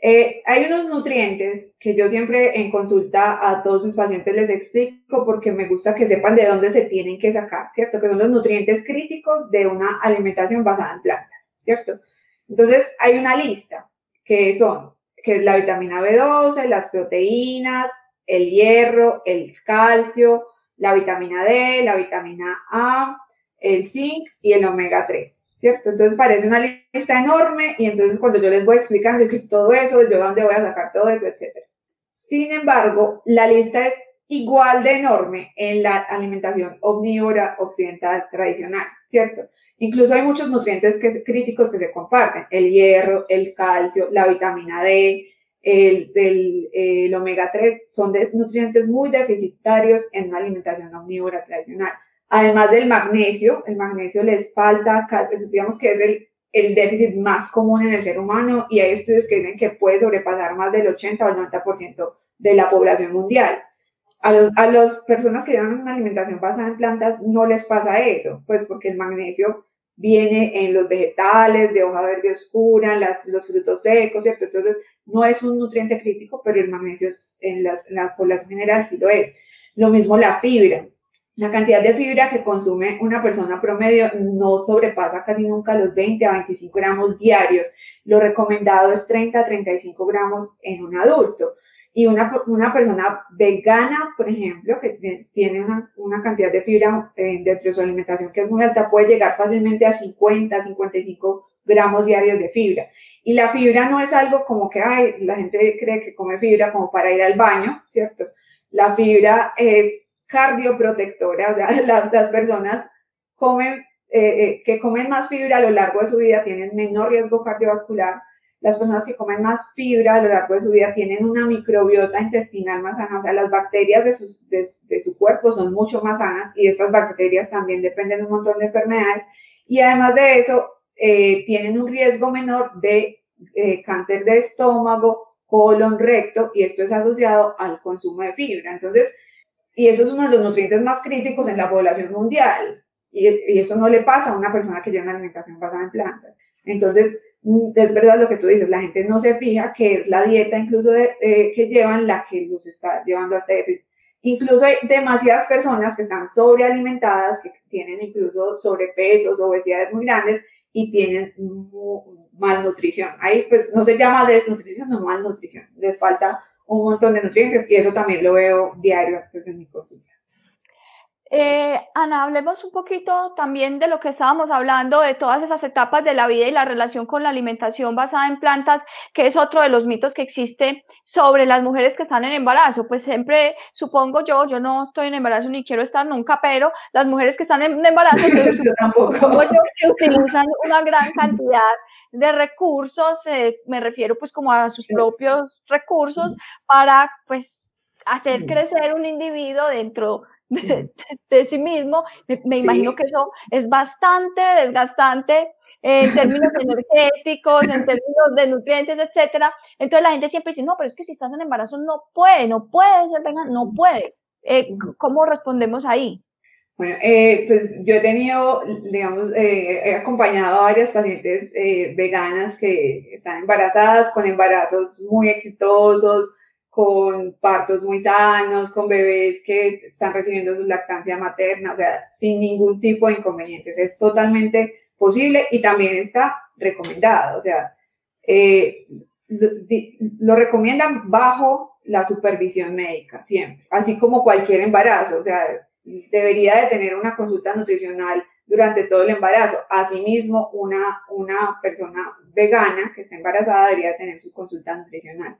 Eh, hay unos nutrientes que yo siempre en consulta a todos mis pacientes les explico porque me gusta que sepan de dónde se tienen que sacar, ¿cierto? Que son los nutrientes críticos de una alimentación basada en plantas, ¿cierto? Entonces hay una lista que son, que es la vitamina B12, las proteínas, el hierro, el calcio, la vitamina D, la vitamina A, el zinc y el omega 3, ¿cierto? Entonces parece una lista enorme y entonces cuando yo les voy explicando qué es todo eso, yo dónde voy a sacar todo eso, etcétera. Sin embargo, la lista es igual de enorme en la alimentación omnívora occidental tradicional, ¿cierto? Incluso hay muchos nutrientes que, críticos que se comparten, el hierro, el calcio, la vitamina D, el, del omega 3 son nutrientes muy deficitarios en una alimentación omnívora tradicional. Además del magnesio, el magnesio les falta, digamos que es el, el déficit más común en el ser humano y hay estudios que dicen que puede sobrepasar más del 80 o 90% de la población mundial. A, los, a las personas que llevan una alimentación basada en plantas no les pasa eso, pues porque el magnesio viene en los vegetales de hoja verde oscura, los frutos secos, ¿cierto? Entonces, no es un nutriente crítico, pero el magnesio en, la población general sí lo es. Lo mismo la fibra. La cantidad de fibra que consume una persona promedio no sobrepasa casi nunca los 20 a 25 gramos diarios. Lo recomendado es 30 a 35 gramos en un adulto. Y una, una persona vegana, por ejemplo, que tiene una, una cantidad de fibra eh, dentro de su alimentación que es muy alta, puede llegar fácilmente a 50, 55 gramos diarios de fibra. Y la fibra no es algo como que, ay, la gente cree que come fibra como para ir al baño, ¿cierto? La fibra es cardioprotectora, o sea, [LAUGHS] las, las personas comen, eh, eh, que comen más fibra a lo largo de su vida tienen menor riesgo cardiovascular las personas que comen más fibra a lo largo de su vida tienen una microbiota intestinal más sana, o sea, las bacterias de, de, su cuerpo son mucho más sanas y estas bacterias también dependen de un montón de enfermedades y además de eso eh, tienen un riesgo menor de eh, cáncer de estómago, colon, recto y esto es asociado al consumo de fibra. Entonces, y eso es uno de los nutrientes más críticos en la población mundial y, y eso no le pasa a una persona que lleva una alimentación basada en plantas. Entonces, mm, es verdad lo que tú dices, la gente no se fija que es la dieta incluso eh, que llevan la que los está llevando a este déficit. Incluso hay demasiadas personas que están sobrealimentadas, que tienen incluso sobrepesos, obesidades muy grandes y tienen malnutrición. Ahí pues no se llama desnutrición, no malnutrición. Les falta un montón de nutrientes y eso también lo veo diario pues, en mi consulta. Eh, Ana, hablemos un poquito también de lo que estábamos hablando, de todas esas etapas de la vida y la relación con la alimentación basada en plantas, que es otro de los mitos que existe sobre las mujeres que están en embarazo. Pues siempre, supongo yo, yo no estoy en embarazo ni quiero estar nunca, pero las mujeres que están en embarazo, [LAUGHS] yo que utilizan una gran cantidad de recursos, eh, me refiero pues como a sus propios recursos para pues hacer crecer un individuo dentro de, sí mismo, me, imagino que eso es bastante desgastante en términos [LAUGHS] energéticos, en términos de nutrientes, etcétera. Entonces la gente siempre dice, no, pero es que si estás en embarazo no puede, no puede ser vegano, no puede. Eh, ¿Cómo respondemos ahí? Bueno, eh, pues yo he tenido, digamos, eh, he acompañado a varias pacientes veganas que están embarazadas con embarazos muy exitosos, con partos muy sanos, con bebés que están recibiendo su lactancia materna, o sea, sin ningún tipo de inconvenientes. Es totalmente posible y también está recomendado, o sea, eh, lo, recomiendan bajo la supervisión médica siempre, así como cualquier embarazo, o sea, debería de tener una consulta nutricional durante todo el embarazo. Asimismo, una, una persona vegana que está embarazada debería tener su consulta nutricional.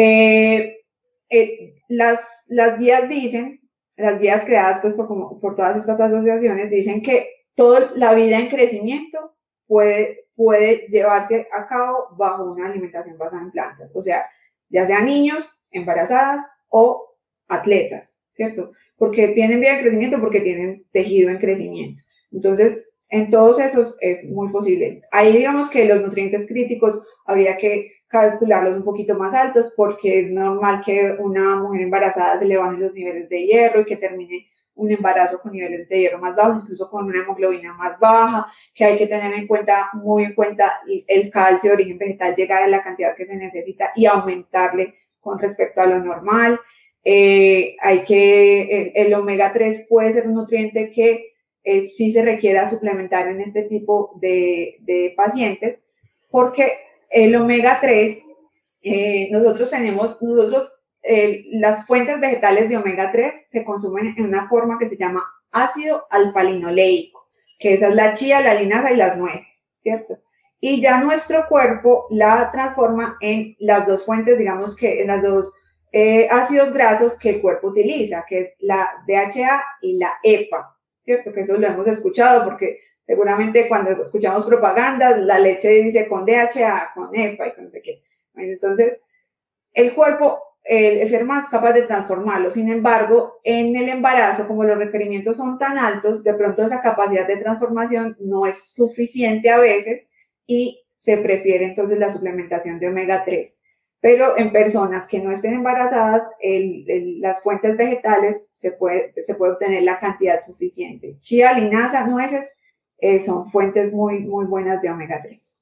Eh, eh, las, las guías dicen, las guías creadas pues, por, por todas estas asociaciones, dicen que toda la vida en crecimiento puede, puede llevarse a cabo bajo una alimentación basada en plantas, o sea, ya sean niños, embarazadas o atletas, ¿cierto? Porque tienen vida en crecimiento, porque tienen tejido en crecimiento. Entonces, en todos esos es muy posible. Ahí digamos que los nutrientes críticos habría que calcularlos un poquito más altos porque es normal que una mujer embarazada se le bajen los niveles de hierro y que termine un embarazo con niveles de hierro más bajos, incluso con una hemoglobina más baja, que hay que tener en cuenta, muy en cuenta el calcio de origen vegetal, llegar a la cantidad que se necesita y aumentarle con respecto a lo normal. Eh, hay que, el, omega 3 puede ser un nutriente que eh, sí se requiera suplementar en este tipo de, pacientes, porque el omega 3, eh, nosotros tenemos, nosotros, las fuentes vegetales de omega 3 se consumen en una forma que se llama ácido alfa-linoleico, que esa es la chía, la linaza y las nueces, ¿cierto? Y ya nuestro cuerpo la transforma en las dos fuentes, digamos que en las dos eh, ácidos grasos que el cuerpo utiliza, que es la DHA y la EPA, ¿cierto? Que eso lo hemos escuchado porque Seguramente cuando escuchamos propaganda, la leche dice con DHA, con EPA y con no sé qué. Entonces, el cuerpo, el, ser más capaz de transformarlo. Sin embargo, en el embarazo, como los requerimientos son tan altos, de pronto esa capacidad de transformación no es suficiente a veces y se prefiere entonces la suplementación de omega 3. Pero en personas que no estén embarazadas, las fuentes vegetales se puede, se puede obtener la cantidad suficiente. Chía, linaza, nueces eh, son fuentes muy, muy buenas de omega 3.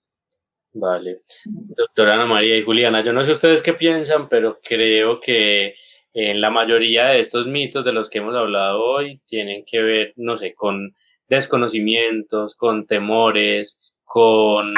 Vale. Doctora Ana María y Juliana, yo no sé ustedes qué piensan, pero creo que en la mayoría de estos mitos de los que hemos hablado hoy tienen que ver, no sé, con desconocimientos, con temores, con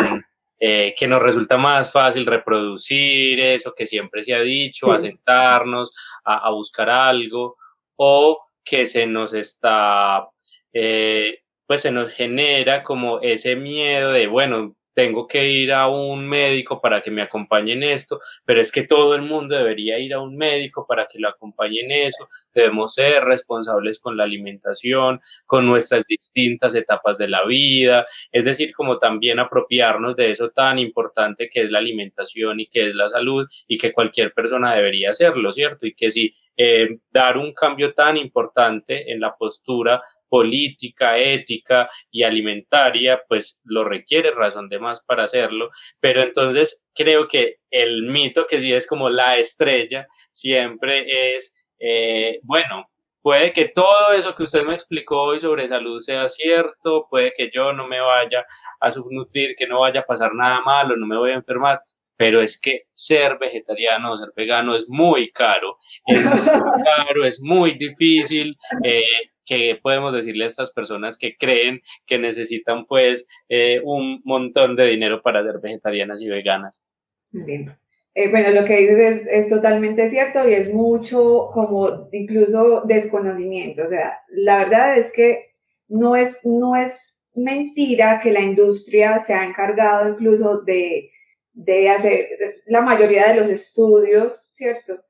eh, que nos resulta más fácil reproducir eso que siempre se ha dicho, a sentarnos, a, buscar algo, o que se nos está eh, pues se nos genera como ese miedo de, bueno, tengo que ir a un médico para que me acompañe en esto, pero es que todo el mundo debería ir a un médico para que lo acompañe en eso. Debemos ser responsables con la alimentación, con nuestras distintas etapas de la vida, es decir, como también apropiarnos de eso tan importante que es la alimentación y que es la salud y que cualquier persona debería hacerlo, ¿cierto? Y que si eh, dar un cambio tan importante en la postura política, ética y alimentaria, pues lo requiere razón de más para hacerlo. Pero entonces creo que el mito que sí es como la estrella siempre es, eh, bueno, puede que todo eso que usted me explicó hoy sobre salud sea cierto, puede que yo no me vaya a subnutrir, que no vaya a pasar nada malo, no me voy a enfermar, pero es que ser vegetariano o ser vegano es muy caro, es muy [LAUGHS] caro, es muy difícil. Eh, ¿Qué podemos decirle a estas personas que creen que necesitan pues eh, un montón de dinero para ser vegetarianas y veganas? Bien. Eh, bueno, lo que dices es, es, totalmente cierto y es mucho como incluso desconocimiento. O sea, la verdad es que no es, no es mentira que la industria se ha encargado incluso de, de hacer la mayoría de los estudios, ¿cierto?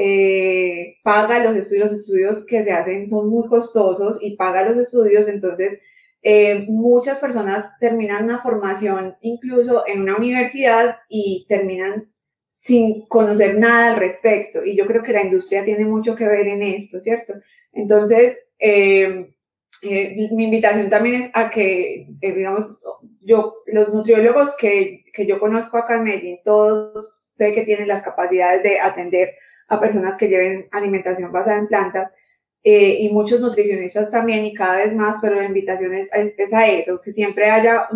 Eh, paga los estudios, los estudios que se hacen son muy costosos y paga los estudios, entonces eh, muchas personas terminan una formación incluso en una universidad y terminan sin conocer nada al respecto. Y yo creo que la industria tiene mucho que ver en esto, ¿cierto? Entonces, eh, mi invitación también es a que, digamos, yo, los nutriólogos que, que yo conozco acá en Medellín, todos sé que tienen las capacidades de atender a personas que lleven alimentación basada en plantas eh, y muchos nutricionistas también y cada vez más, pero la invitación es, es, a eso, que siempre haya,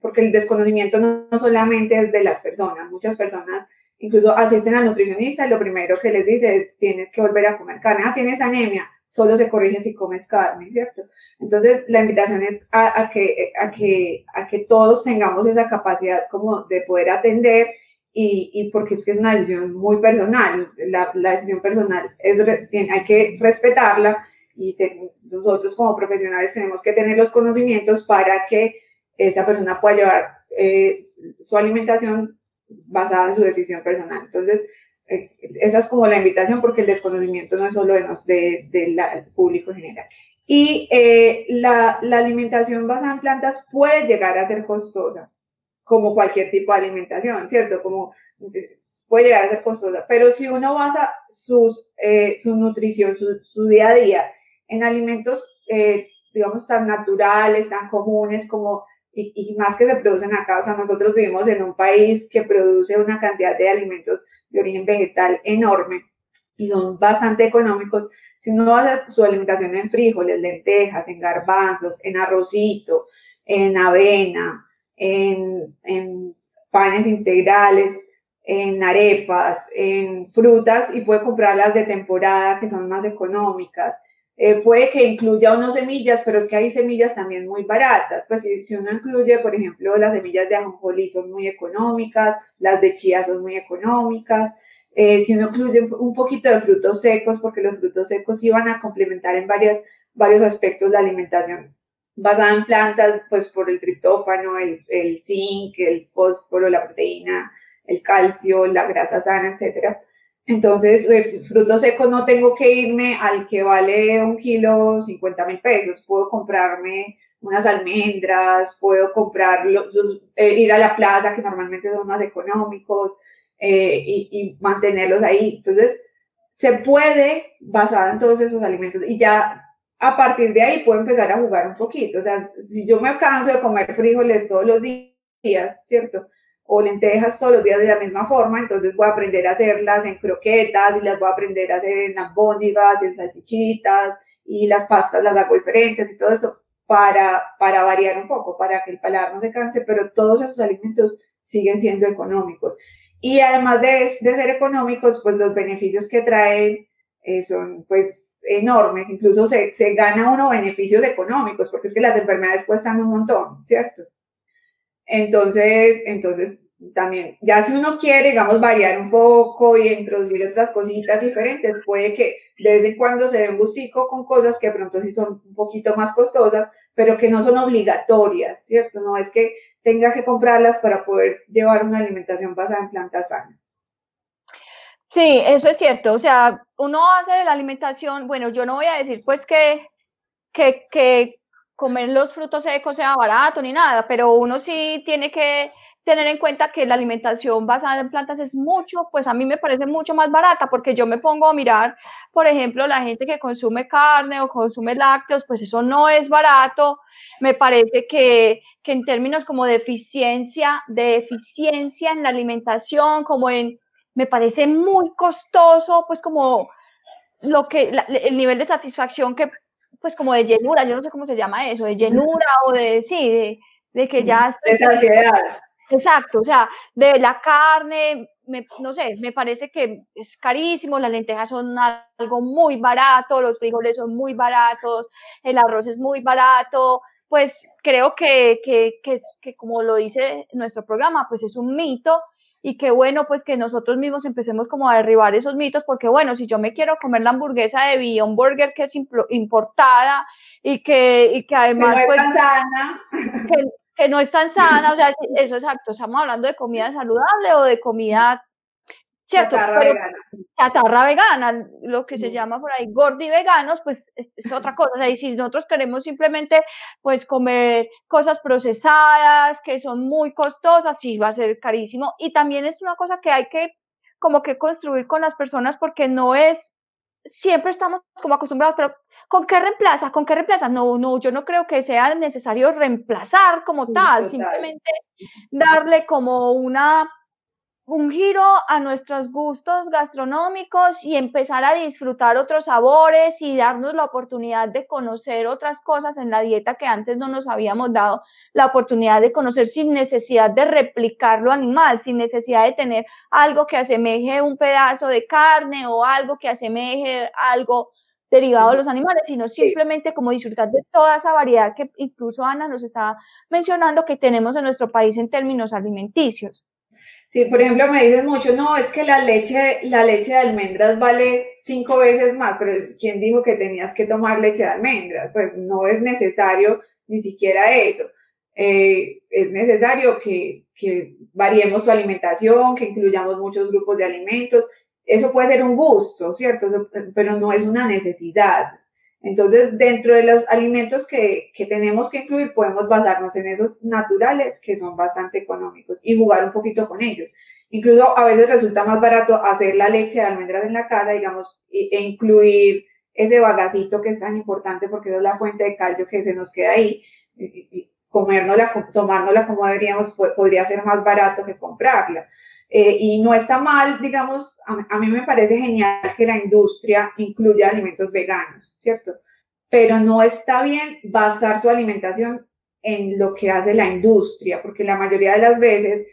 porque el desconocimiento no, solamente es de las personas, muchas personas incluso asisten al nutricionista y lo primero que les dice es tienes que volver a comer carne, ah, tienes anemia, solo se corrige si comes carne, ¿cierto? Entonces la invitación es a, a, que, a, que, a que todos tengamos esa capacidad como de poder atender y, y, porque es que es una decisión muy personal, la, la decisión personal es, hay que respetarla y nosotros como profesionales tenemos que tener los conocimientos para que esa persona pueda llevar eh, su alimentación basada en su decisión personal. Entonces, eh, esa es como la invitación porque el desconocimiento no es solo del de, de público en general. Y eh, la, la alimentación basada en plantas puede llegar a ser costosa como cualquier tipo de alimentación, ¿cierto? Como puede llegar a ser costosa, pero si uno basa sus, eh, su nutrición, su, día a día en alimentos, eh, digamos, tan naturales, tan comunes como, y, y, más que se producen acá, o sea, nosotros vivimos en un país que produce una cantidad de alimentos de origen vegetal enorme y son bastante económicos. Si uno basa su alimentación en frijoles, lentejas, en garbanzos, en arrocito, en avena, en, panes integrales, en arepas, en frutas y puede comprarlas de temporada que son más económicas. Eh, puede que incluya unas semillas, pero es que hay semillas también muy baratas. Pues si, si, uno incluye, por ejemplo, las semillas de ajonjolí son muy económicas, las de chía son muy económicas. Eh, si uno incluye un poquito de frutos secos, porque los frutos secos van a complementar en varias, varios aspectos la alimentación basada en plantas, pues por el triptófano, el, zinc, el fósforo, la proteína, el calcio, la grasa sana, etcétera. Entonces, eh, frutos secos no tengo que irme al que vale un kilo 50 mil pesos. Puedo comprarme unas almendras, puedo comprar, eh, ir a la plaza, que normalmente son más económicos, eh, y, y, mantenerlos ahí. Entonces, se puede basar en todos esos alimentos. Y ya a partir de ahí puedo empezar a jugar un poquito. O sea, si yo me canso de comer frijoles todos los días, ¿cierto? O lentejas todos los días de la misma forma, entonces voy a aprender a hacerlas en croquetas y las voy a aprender a hacer en albóndigas, en salchichitas y las pastas las hago diferentes y todo eso para, para variar un poco, para que el paladar no se canse, pero todos esos alimentos siguen siendo económicos. Y además de, de ser económicos, pues los beneficios que traen eh, son pues enormes, incluso se, se gana uno beneficios económicos, porque es que las enfermedades cuestan un montón, ¿cierto? Entonces, entonces también, ya si uno quiere, digamos, variar un poco y introducir otras cositas diferentes, puede que de vez en cuando se dé un gustico con cosas que pronto sí son un poquito más costosas, pero que no son obligatorias, ¿cierto? No es que tenga que comprarlas para poder llevar una alimentación basada en plantas sanas. Sí, eso es cierto. O sea, uno hace de la alimentación, bueno, yo no voy a decir pues que, que, comer los frutos secos sea barato ni nada, pero uno sí tiene que tener en cuenta que la alimentación basada en plantas es mucho, pues a mí me parece mucho más barata porque yo me pongo a mirar, por ejemplo, la gente que consume carne o consume lácteos, pues eso no es barato. Me parece que, que en términos como de eficiencia, de eficiencia en la alimentación, como en me parece muy costoso, pues como lo que, el nivel de satisfacción que, pues como de llenura, yo no sé cómo se llama eso, de llenura o de, sí, de, que ya... Estoy, de saciedad. Exacto, o sea, de la carne, me, no sé, me parece que es carísimo, las lentejas son algo muy barato, los frijoles son muy baratos, el arroz es muy barato, pues creo que, que, que, que como lo dice nuestro programa, pues es un mito y qué bueno pues que nosotros mismos empecemos como a derribar esos mitos, porque bueno, si yo me quiero comer la hamburguesa de Beyond Burger que es importada y que, y que además... Que no pues, es tan sana. Que, que no es tan sana, o sea, [LAUGHS] eso es exacto, estamos hablando de comida saludable o de comida ¿cierto? Chatarra vegana. Chatarra vegana, lo que se llama por ahí gordi veganos, pues es, otra cosa. O sea, y si nosotros queremos simplemente pues comer cosas procesadas que son muy costosas, sí va a ser carísimo. Y también es una cosa que hay que como que construir con las personas porque no es siempre estamos como acostumbrados, pero ¿con qué reemplaza? ¿Con qué reemplaza? No, no, yo no creo que sea necesario reemplazar como tal, simplemente darle como una un giro a nuestros gustos gastronómicos y empezar a disfrutar otros sabores y darnos la oportunidad de conocer otras cosas en la dieta que antes no nos habíamos dado la oportunidad de conocer sin necesidad de replicar lo animal, sin necesidad de tener algo que asemeje un pedazo de carne o algo que asemeje algo derivado de los animales, sino simplemente como disfrutar de toda esa variedad que incluso Ana nos está mencionando que tenemos en nuestro país en términos alimenticios. Sí, por ejemplo, me dices mucho, no, es que la leche, la leche de almendras vale cinco veces más, pero ¿quién dijo que tenías que tomar leche de almendras? Pues no es necesario ni siquiera eso. Eh, es necesario que, que variemos su alimentación, que incluyamos muchos grupos de alimentos. Eso puede ser un gusto, ¿cierto? Pero no es una necesidad. Entonces, dentro de los alimentos que, que, tenemos que incluir, podemos basarnos en esos naturales que son bastante económicos y jugar un poquito con ellos. Incluso a veces resulta más barato hacer la leche de almendras en la casa, digamos, e incluir ese bagacito que es tan importante porque es la fuente de calcio que se nos queda ahí. Y comérnosla, tomárnosla como deberíamos, podría ser más barato que comprarla. Eh, y no está mal, digamos, a, mí me parece genial que la industria incluya alimentos veganos, ¿cierto? Pero no está bien basar su alimentación en lo que hace la industria, porque la mayoría de las veces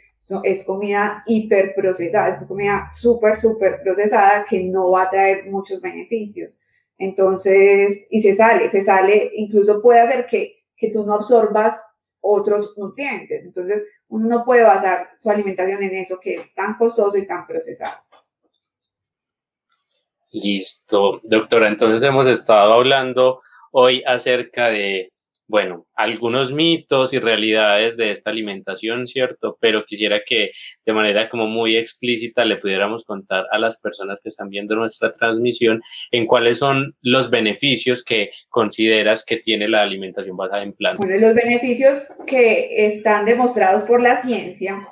es comida hiperprocesada, es comida súper, súper procesada que no va a traer muchos beneficios. Entonces, y se sale, se sale, incluso puede hacer que, que tú no absorbas otros nutrientes. Entonces, uno no puede basar su alimentación en eso que es tan costoso y tan procesado. Listo, doctora. Entonces hemos estado hablando hoy acerca de bueno, algunos mitos y realidades de esta alimentación, ¿cierto? Pero quisiera que de manera como muy explícita le pudiéramos contar a las personas que están viendo nuestra transmisión en cuáles son los beneficios que consideras que tiene la alimentación basada en plantas. Bueno, los beneficios que están demostrados por la ciencia,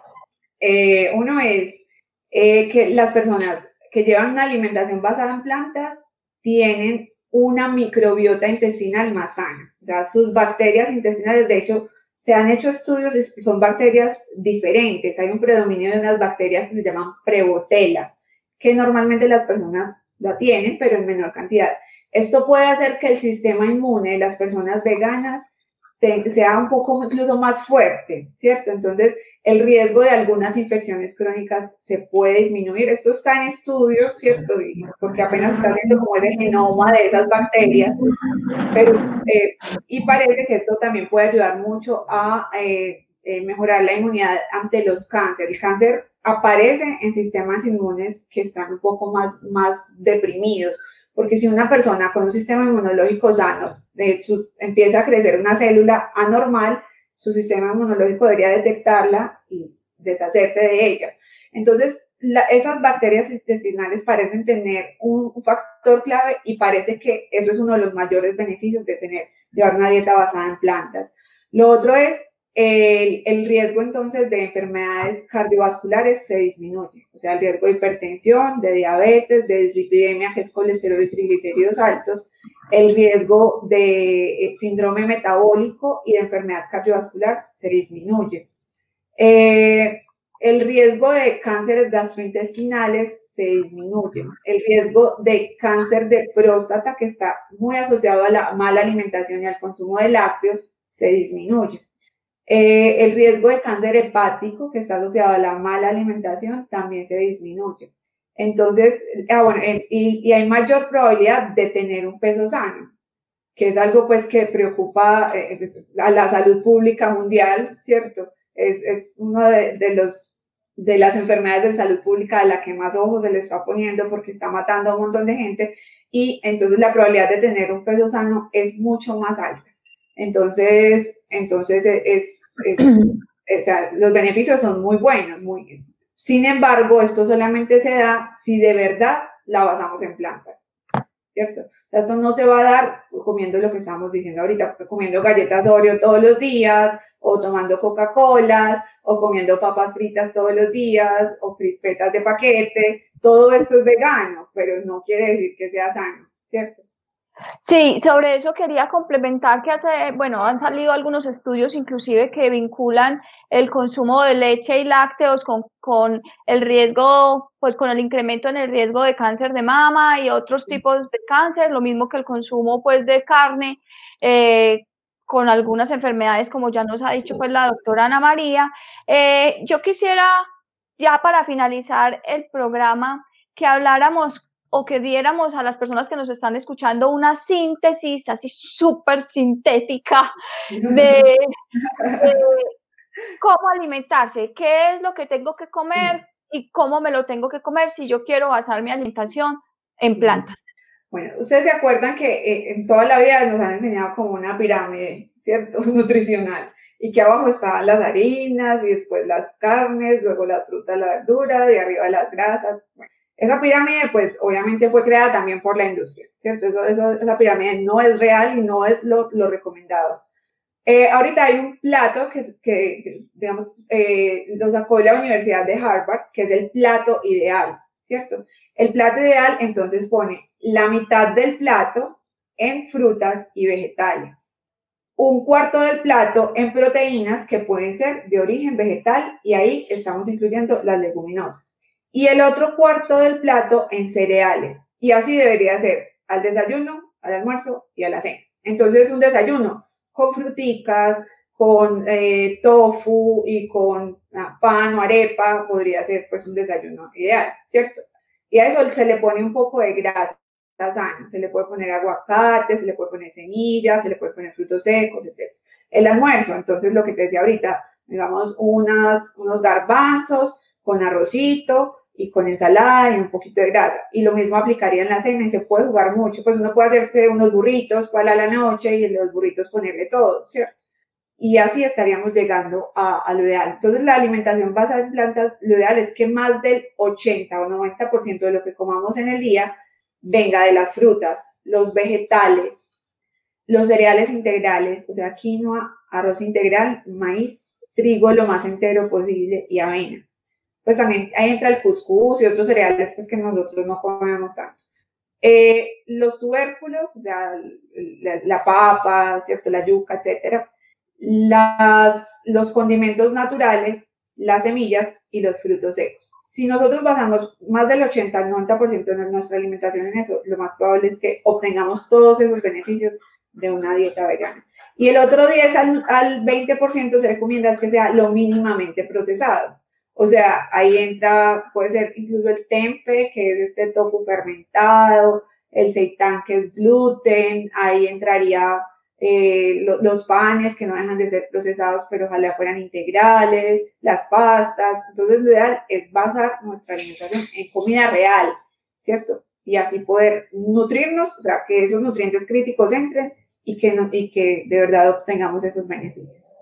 eh, uno es eh, que las personas que llevan una alimentación basada en plantas tienen una microbiota intestinal más sana. O sea, sus bacterias intestinales, de hecho, se han hecho estudios, son bacterias diferentes. Hay un predominio de unas bacterias que se llaman prebotela, que normalmente las personas la tienen, pero en menor cantidad. Esto puede hacer que el sistema inmune de las personas veganas sea un poco incluso más fuerte, ¿cierto? Entonces, el riesgo de algunas infecciones crónicas se puede disminuir. Esto está en estudios, ¿cierto? Y porque apenas está haciendo como ese genoma de esas bacterias, pero, eh, y parece que esto también puede ayudar mucho a eh, eh, mejorar la inmunidad ante los cánceres. El cáncer aparece en sistemas inmunes que están un poco más, más deprimidos porque si una persona con un sistema inmunológico sano empieza a crecer una célula anormal, su sistema inmunológico debería detectarla y deshacerse de ella. Entonces, esas bacterias intestinales parecen tener un, un, factor clave y parece que eso es uno de los mayores beneficios de tener, llevar una dieta basada en plantas. Lo otro es el, riesgo entonces de enfermedades cardiovasculares se disminuye, o sea, el riesgo de hipertensión, de diabetes, de dislipidemia, que es colesterol y triglicéridos altos, el riesgo de eh, síndrome metabólico y de enfermedad cardiovascular se disminuye. Eh, el riesgo de cánceres gastrointestinales se disminuye. El riesgo de cáncer de próstata, que está muy asociado a la mala alimentación y al consumo de lácteos, se disminuye. Eh, el riesgo de cáncer hepático, que está asociado a la mala alimentación, también se disminuye. Entonces, ah, bueno, y, hay mayor probabilidad de tener un peso sano, que es algo pues que preocupa eh, a la salud pública mundial, ¿cierto? Es, es uno de, de las enfermedades de salud pública a la que más ojo se le está poniendo porque está matando a un montón de gente y entonces la probabilidad de tener un peso sano es mucho más alta. Entonces, entonces es, [CLEARS THROAT] o sea, los beneficios son muy buenos, muy, sin embargo, esto solamente se da si de verdad la basamos en plantas, ¿cierto? O sea, esto no se va a dar comiendo lo que estamos diciendo ahorita, comiendo galletas Oreo todos los días, o tomando Coca-Cola, o comiendo papas fritas todos los días, o crispetas de paquete. Todo esto es vegano, pero no quiere decir que sea sano, ¿cierto? Sí, sobre eso quería complementar que hace, bueno, han salido algunos estudios inclusive que vinculan el consumo de leche y lácteos con, con el riesgo, pues con el incremento en el riesgo de cáncer de mama y otros tipos de cáncer, lo mismo que el consumo pues de carne, eh, con algunas enfermedades, como ya nos ha dicho pues la doctora Ana María. Eh, yo quisiera, ya para finalizar el programa, que habláramos o que diéramos a las personas que nos están escuchando una síntesis así súper sintética [LAUGHS] de, cómo alimentarse, qué es lo que tengo que comer y cómo me lo tengo que comer si yo quiero basar mi alimentación en plantas. Bueno, ustedes se acuerdan que eh, en toda la vida nos han enseñado como una pirámide, ¿cierto? [LAUGHS] Nutricional. Y que abajo estaban las harinas y después las carnes, luego las frutas, la verdura, y arriba las grasas. Bueno, esa pirámide, pues obviamente fue creada también por la industria, ¿cierto? Eso, esa pirámide no es real y no es lo, lo recomendado. Eh, ahorita hay un plato que, que digamos, eh, lo sacó la Universidad de Harvard, que es el plato ideal, ¿cierto? El plato ideal entonces pone la mitad del plato en frutas y vegetales, un cuarto del plato en proteínas que pueden ser de origen vegetal y ahí estamos incluyendo las leguminosas y el otro cuarto del plato en cereales. Y así debería ser al desayuno, al almuerzo y a la cena. Entonces, un desayuno con fruticas, con eh, tofu y con ah, pan o arepa podría ser pues un desayuno ideal, ¿cierto? Y a eso se le pone un poco de grasa sana, se le puede poner aguacate, se le puede poner semillas, se le puede poner frutos secos, etc. El almuerzo, entonces lo que te decía ahorita, digamos unas, unos garbanzos, con arrocito y con ensalada y un poquito de grasa. Y lo mismo aplicaría en la cena y se puede jugar mucho. Pues uno puede hacerse unos burritos para la noche y en los burritos ponerle todo, ¿cierto? Y así estaríamos llegando a, lo ideal. Entonces, la alimentación basada en plantas, lo ideal es que más del 80 o 90% de lo que comamos en el día venga de las frutas, los vegetales, los cereales integrales, o sea, quinoa, arroz integral, maíz, trigo lo más entero posible y avena pues también ahí entra el cuscús y otros cereales pues que nosotros no comemos tanto. Eh, los tubérculos, o sea, la, papa, ¿cierto? La yuca, etcétera. Las, los condimentos naturales, las semillas y los frutos secos. Si nosotros basamos más del 80 al 90% de nuestra alimentación en eso, lo más probable es que obtengamos todos esos beneficios de una dieta vegana. Y el otro 10 al, al 20% se recomienda es que sea lo mínimamente procesado. O sea, ahí entra, puede ser incluso el tempe, que es este tofu fermentado, el seitán, que es gluten, ahí entraría eh, los panes que no dejan de ser procesados, pero ojalá fueran integrales, las pastas. Entonces, lo ideal es basar nuestra alimentación en comida real, ¿cierto? Y así poder nutrirnos, o sea, que esos nutrientes críticos entren y que, y que de verdad obtengamos esos beneficios.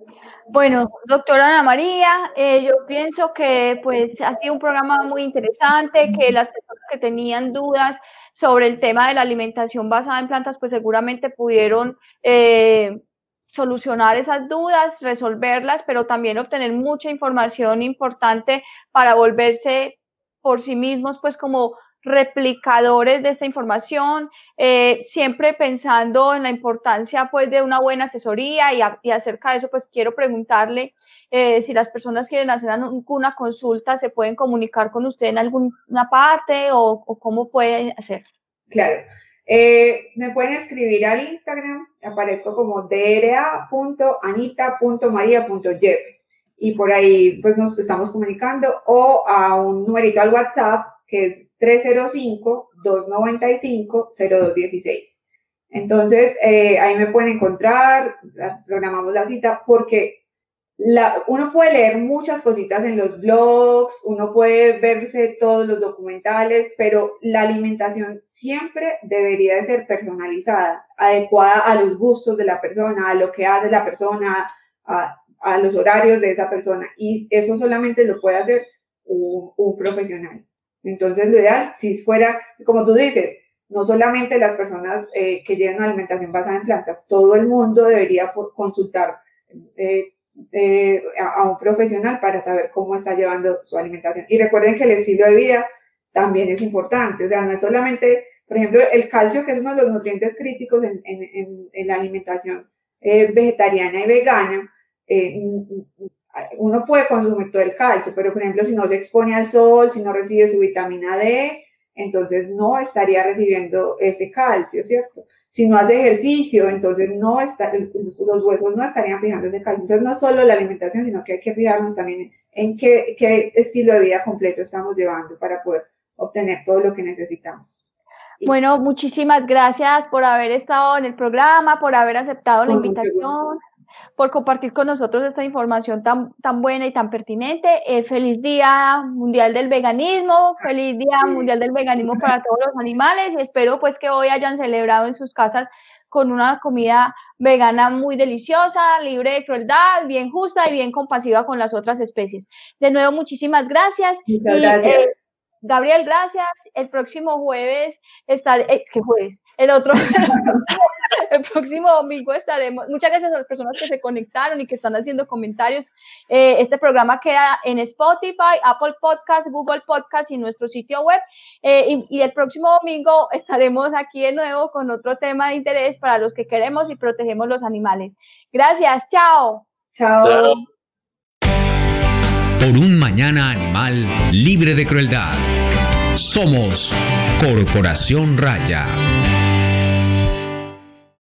Bueno, doctora Ana María, eh, yo pienso que pues ha sido un programa muy interesante, que las personas que tenían dudas sobre el tema de la alimentación basada en plantas, pues seguramente pudieron eh, solucionar esas dudas, resolverlas, pero también obtener mucha información importante para volverse por sí mismos, pues como replicadores de esta información, eh, siempre pensando en la importancia pues de una buena asesoría y, acerca de eso pues quiero preguntarle eh, si las personas quieren hacer alguna consulta, se pueden comunicar con usted en alguna parte o, cómo pueden hacer. Claro. Eh, me pueden escribir al Instagram, aparezco como dra.anita.maria.jepes y por ahí pues nos estamos comunicando o a un numerito al WhatsApp que es 305-295-0216. Entonces, eh, ahí me pueden encontrar, programamos la cita, porque la, uno puede leer muchas cositas en los blogs, uno puede verse todos los documentales, pero la alimentación siempre debería de ser personalizada, adecuada a los gustos de la persona, a lo que hace la persona, a, a los horarios de esa persona. Y eso solamente lo puede hacer un, un profesional. Entonces, lo ideal, si fuera, como tú dices, no solamente las personas eh, que llevan alimentación basada en plantas, todo el mundo debería consultar eh, eh, a, un profesional para saber cómo está llevando su alimentación. Y recuerden que el estilo de vida también es importante, o sea, no es solamente, por ejemplo, el calcio, que es uno de los nutrientes críticos en, en, en la alimentación vegetariana y vegana, uno puede consumir todo el calcio, pero por ejemplo, si no se expone al sol, si no recibe su vitamina D, entonces no estaría recibiendo ese calcio, ¿cierto? Si no hace ejercicio, entonces no está, los huesos no estarían fijando ese calcio. Entonces no solo la alimentación, sino que hay que fijarnos también en qué, qué estilo de vida completo estamos llevando para poder obtener todo lo que necesitamos. Bueno, muchísimas gracias por haber estado en el programa, por haber aceptado la invitación por compartir con nosotros esta información tan, tan buena y tan pertinente. Eh, feliz Día Mundial del Veganismo, feliz Día Mundial del Veganismo para todos los animales. Espero pues que hoy hayan celebrado en sus casas con una comida vegana muy deliciosa, libre de crueldad, bien justa y bien compasiva con las otras especies. De nuevo, muchísimas gracias. Muchas gracias. Eh, Gabriel, gracias. El próximo jueves estaré, eh, ¿qué jueves? El otro, [LAUGHS] el próximo domingo estaremos. Muchas gracias a las personas que se conectaron y que están haciendo comentarios. Eh, este programa queda en Spotify, Apple Podcast, Google Podcast y nuestro sitio web. Eh, y, y, el próximo domingo estaremos aquí de nuevo con otro tema de interés para los que queremos y protegemos los animales. Gracias, chao. Chao. chao por un mañana animal libre de crueldad. Somos Corporación Raya.